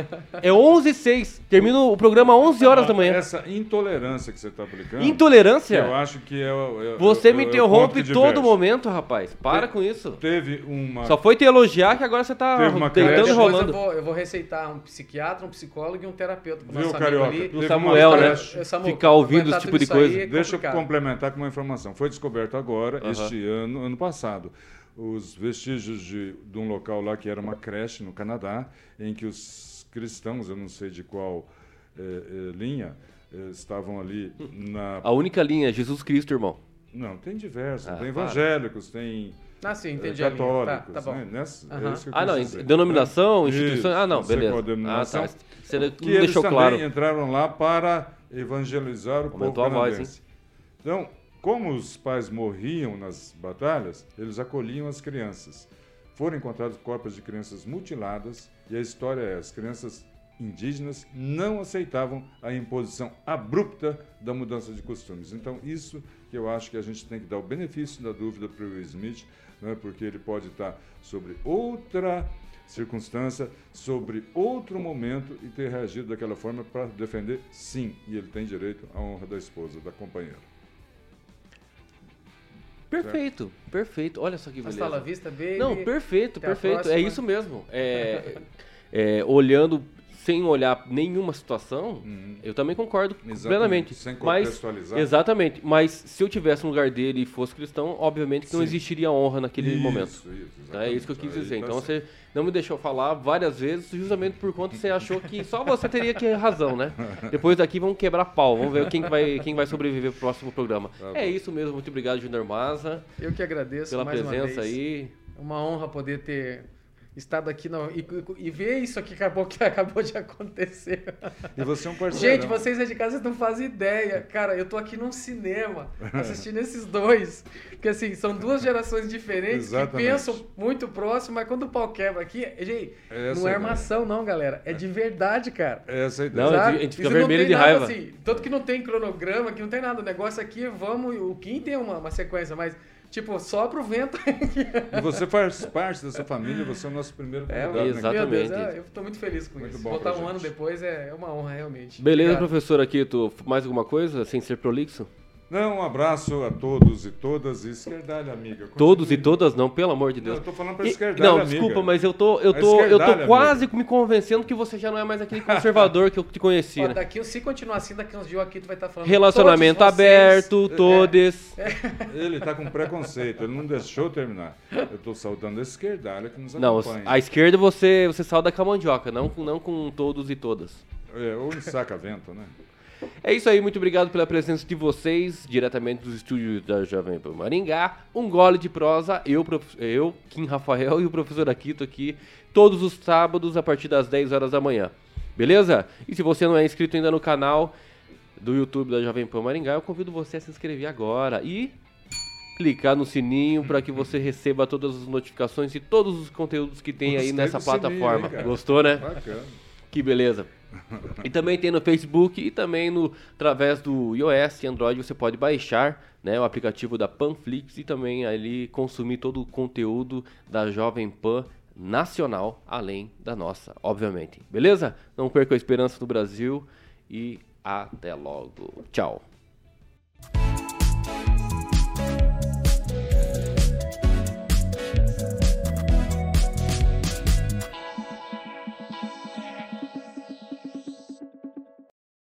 É 11 h 06 Termina o programa 11 horas da manhã. Essa intolerância que você está aplicando. Intolerância? Eu acho que é. o- é- Você é- me é interrompe todo momento, rapaz. Para Te- com isso. Teve uma. Só foi te elogiar que agora você tá Teve uma deitando creche. e Depois eu rolando. vou, eu vou receitar um psiquiatra, um psicólogo e um terapeuta pro Viu, nosso amigo Carioca? ali. O Samuel, né? É, Samuel, Ficar ouvindo esse tipo tudo de coisa. é Deixa eu complementar com uma informação. Foi descoberto agora, este ano, ano passado, os vestígios de, de um local lá que era uma creche no Canadá, em que os cristãos, eu não sei de qual eh, eh, linha, eh, estavam ali na. A única linha é Jesus Cristo, irmão. Não, tem diversos. Ah, tem para. evangélicos, tem Ah, sim, entendi. católicos. Tá, tá bom. né? Nessa- é Aham. isso que eu Ah, não, dizer. denominação, Isso, instituição. Ah, não, beleza. qual denominação. Ah, tá. Você não que eles deixou também claro. entraram lá para evangelizar o Aumentou povo a voz, canadense. Então, como os pais morriam nas batalhas, eles acolhiam as crianças. Foram encontrados corpos de crianças mutiladas e a história é: as crianças indígenas não aceitavam a imposição abrupta da mudança de costumes. Então, isso que eu acho que a gente tem que dar o benefício da dúvida para o Will Smith, né, porque ele pode estar sobre outra circunstância, sobre outro momento e ter reagido daquela forma para defender, sim, e ele tem direito à honra da esposa, da companheira. Perfeito, perfeito. Olha só que Hasta la beleza. vista, baby. Não, perfeito, Até perfeito. É isso mesmo. É, é, olhando sem olhar nenhuma situação, eu também concordo Exatamente, plenamente. sem mas, contextualizar. exatamente. Mas se eu tivesse no lugar dele e fosse cristão, obviamente que não Sim. existiria honra naquele Isso, momento. isso, Tá? É isso que eu exatamente. quis Aí dizer. tá Então certo. você não me deixou falar várias vezes, justamente por conta que você achou que só você teria que razão, né? Depois daqui vamos quebrar pau, vamos ver quem que vai, quem vai sobreviver pro próximo programa. Tá é isso mesmo, muito obrigado, Junior Maza, Eu que agradeço pela mais uma presença vez. aí. É uma honra poder ter estado aqui na- e, e ver isso aqui que acabou, que acabou de acontecer. E você é um parceiro. Gente, vocês aí de casa não fazem ideia. Cara, eu tô aqui num cinema assistindo esses dois. Porque assim, são duas gerações diferentes Exatamente. que pensam muito próximo, mas quando o pau quebra aqui, gente, É essa não é armação, não, galera. É de verdade, cara. Essa é a ideia. Não, Sabe? a gente fica vermelho tem de nada raiva. Assim, tanto que não tem cronograma, que não tem nada. O negócio aqui, vamos. O Kim tem uma, uma sequência, mas, tipo, sopra o vento. E você faz parte dessa família, você é o nosso primeiro É, convidado. né? exato. Meu Deus, Exatamente. é, eu tô muito feliz com Muito isso. bom Voltar um gente. ano depois é, é uma honra, realmente. Beleza, Obrigado. professor aqui, tu mais alguma coisa, sem ser prolixo? Não, um abraço a todos e todas. Esquerdalha, amiga. Continue. Todos e todas não, pelo amor de Deus. Não, eu tô falando pra E- esquerdalha, Não, amiga. desculpa, mas eu tô, eu tô, eu tô quase me convencendo que você já não é mais aquele conservador que eu te conheci, Ó, né? daqui, se continuar assim, daqui uns dias aqui tu vai estar falando. Relacionamento todos vocês- aberto, todes. Ele tá com preconceito, ele não deixou terminar. Eu tô saudando a esquerdalha que nos Não, acompanha. a esquerda você, você salda com a mandioca, não, com- não com todos e todas. É, ou em saca-vento, né? É isso aí, muito obrigado pela presença de vocês, diretamente dos estúdios da Jovem Pan Maringá. Um gole de prosa, eu, eu, Kim Rafael e o professor Akito aqui, todos os sábados a partir das 10 horas da manhã. Beleza? E se você não é inscrito ainda no canal do YouTube da Jovem Pan Maringá, eu convido você a se inscrever agora e clicar no sininho para que você receba todas as notificações e todos os conteúdos que tem aí nessa sininho, plataforma. cara? Gostou, né? Bacana. Que beleza. E também tem no Facebook e também no através do iOS e Android você pode baixar né, o aplicativo da Panflix e também ali consumir todo o conteúdo da Jovem Pan nacional, além da nossa, obviamente. Beleza? Não perca a esperança no Brasil e até logo. Tchau.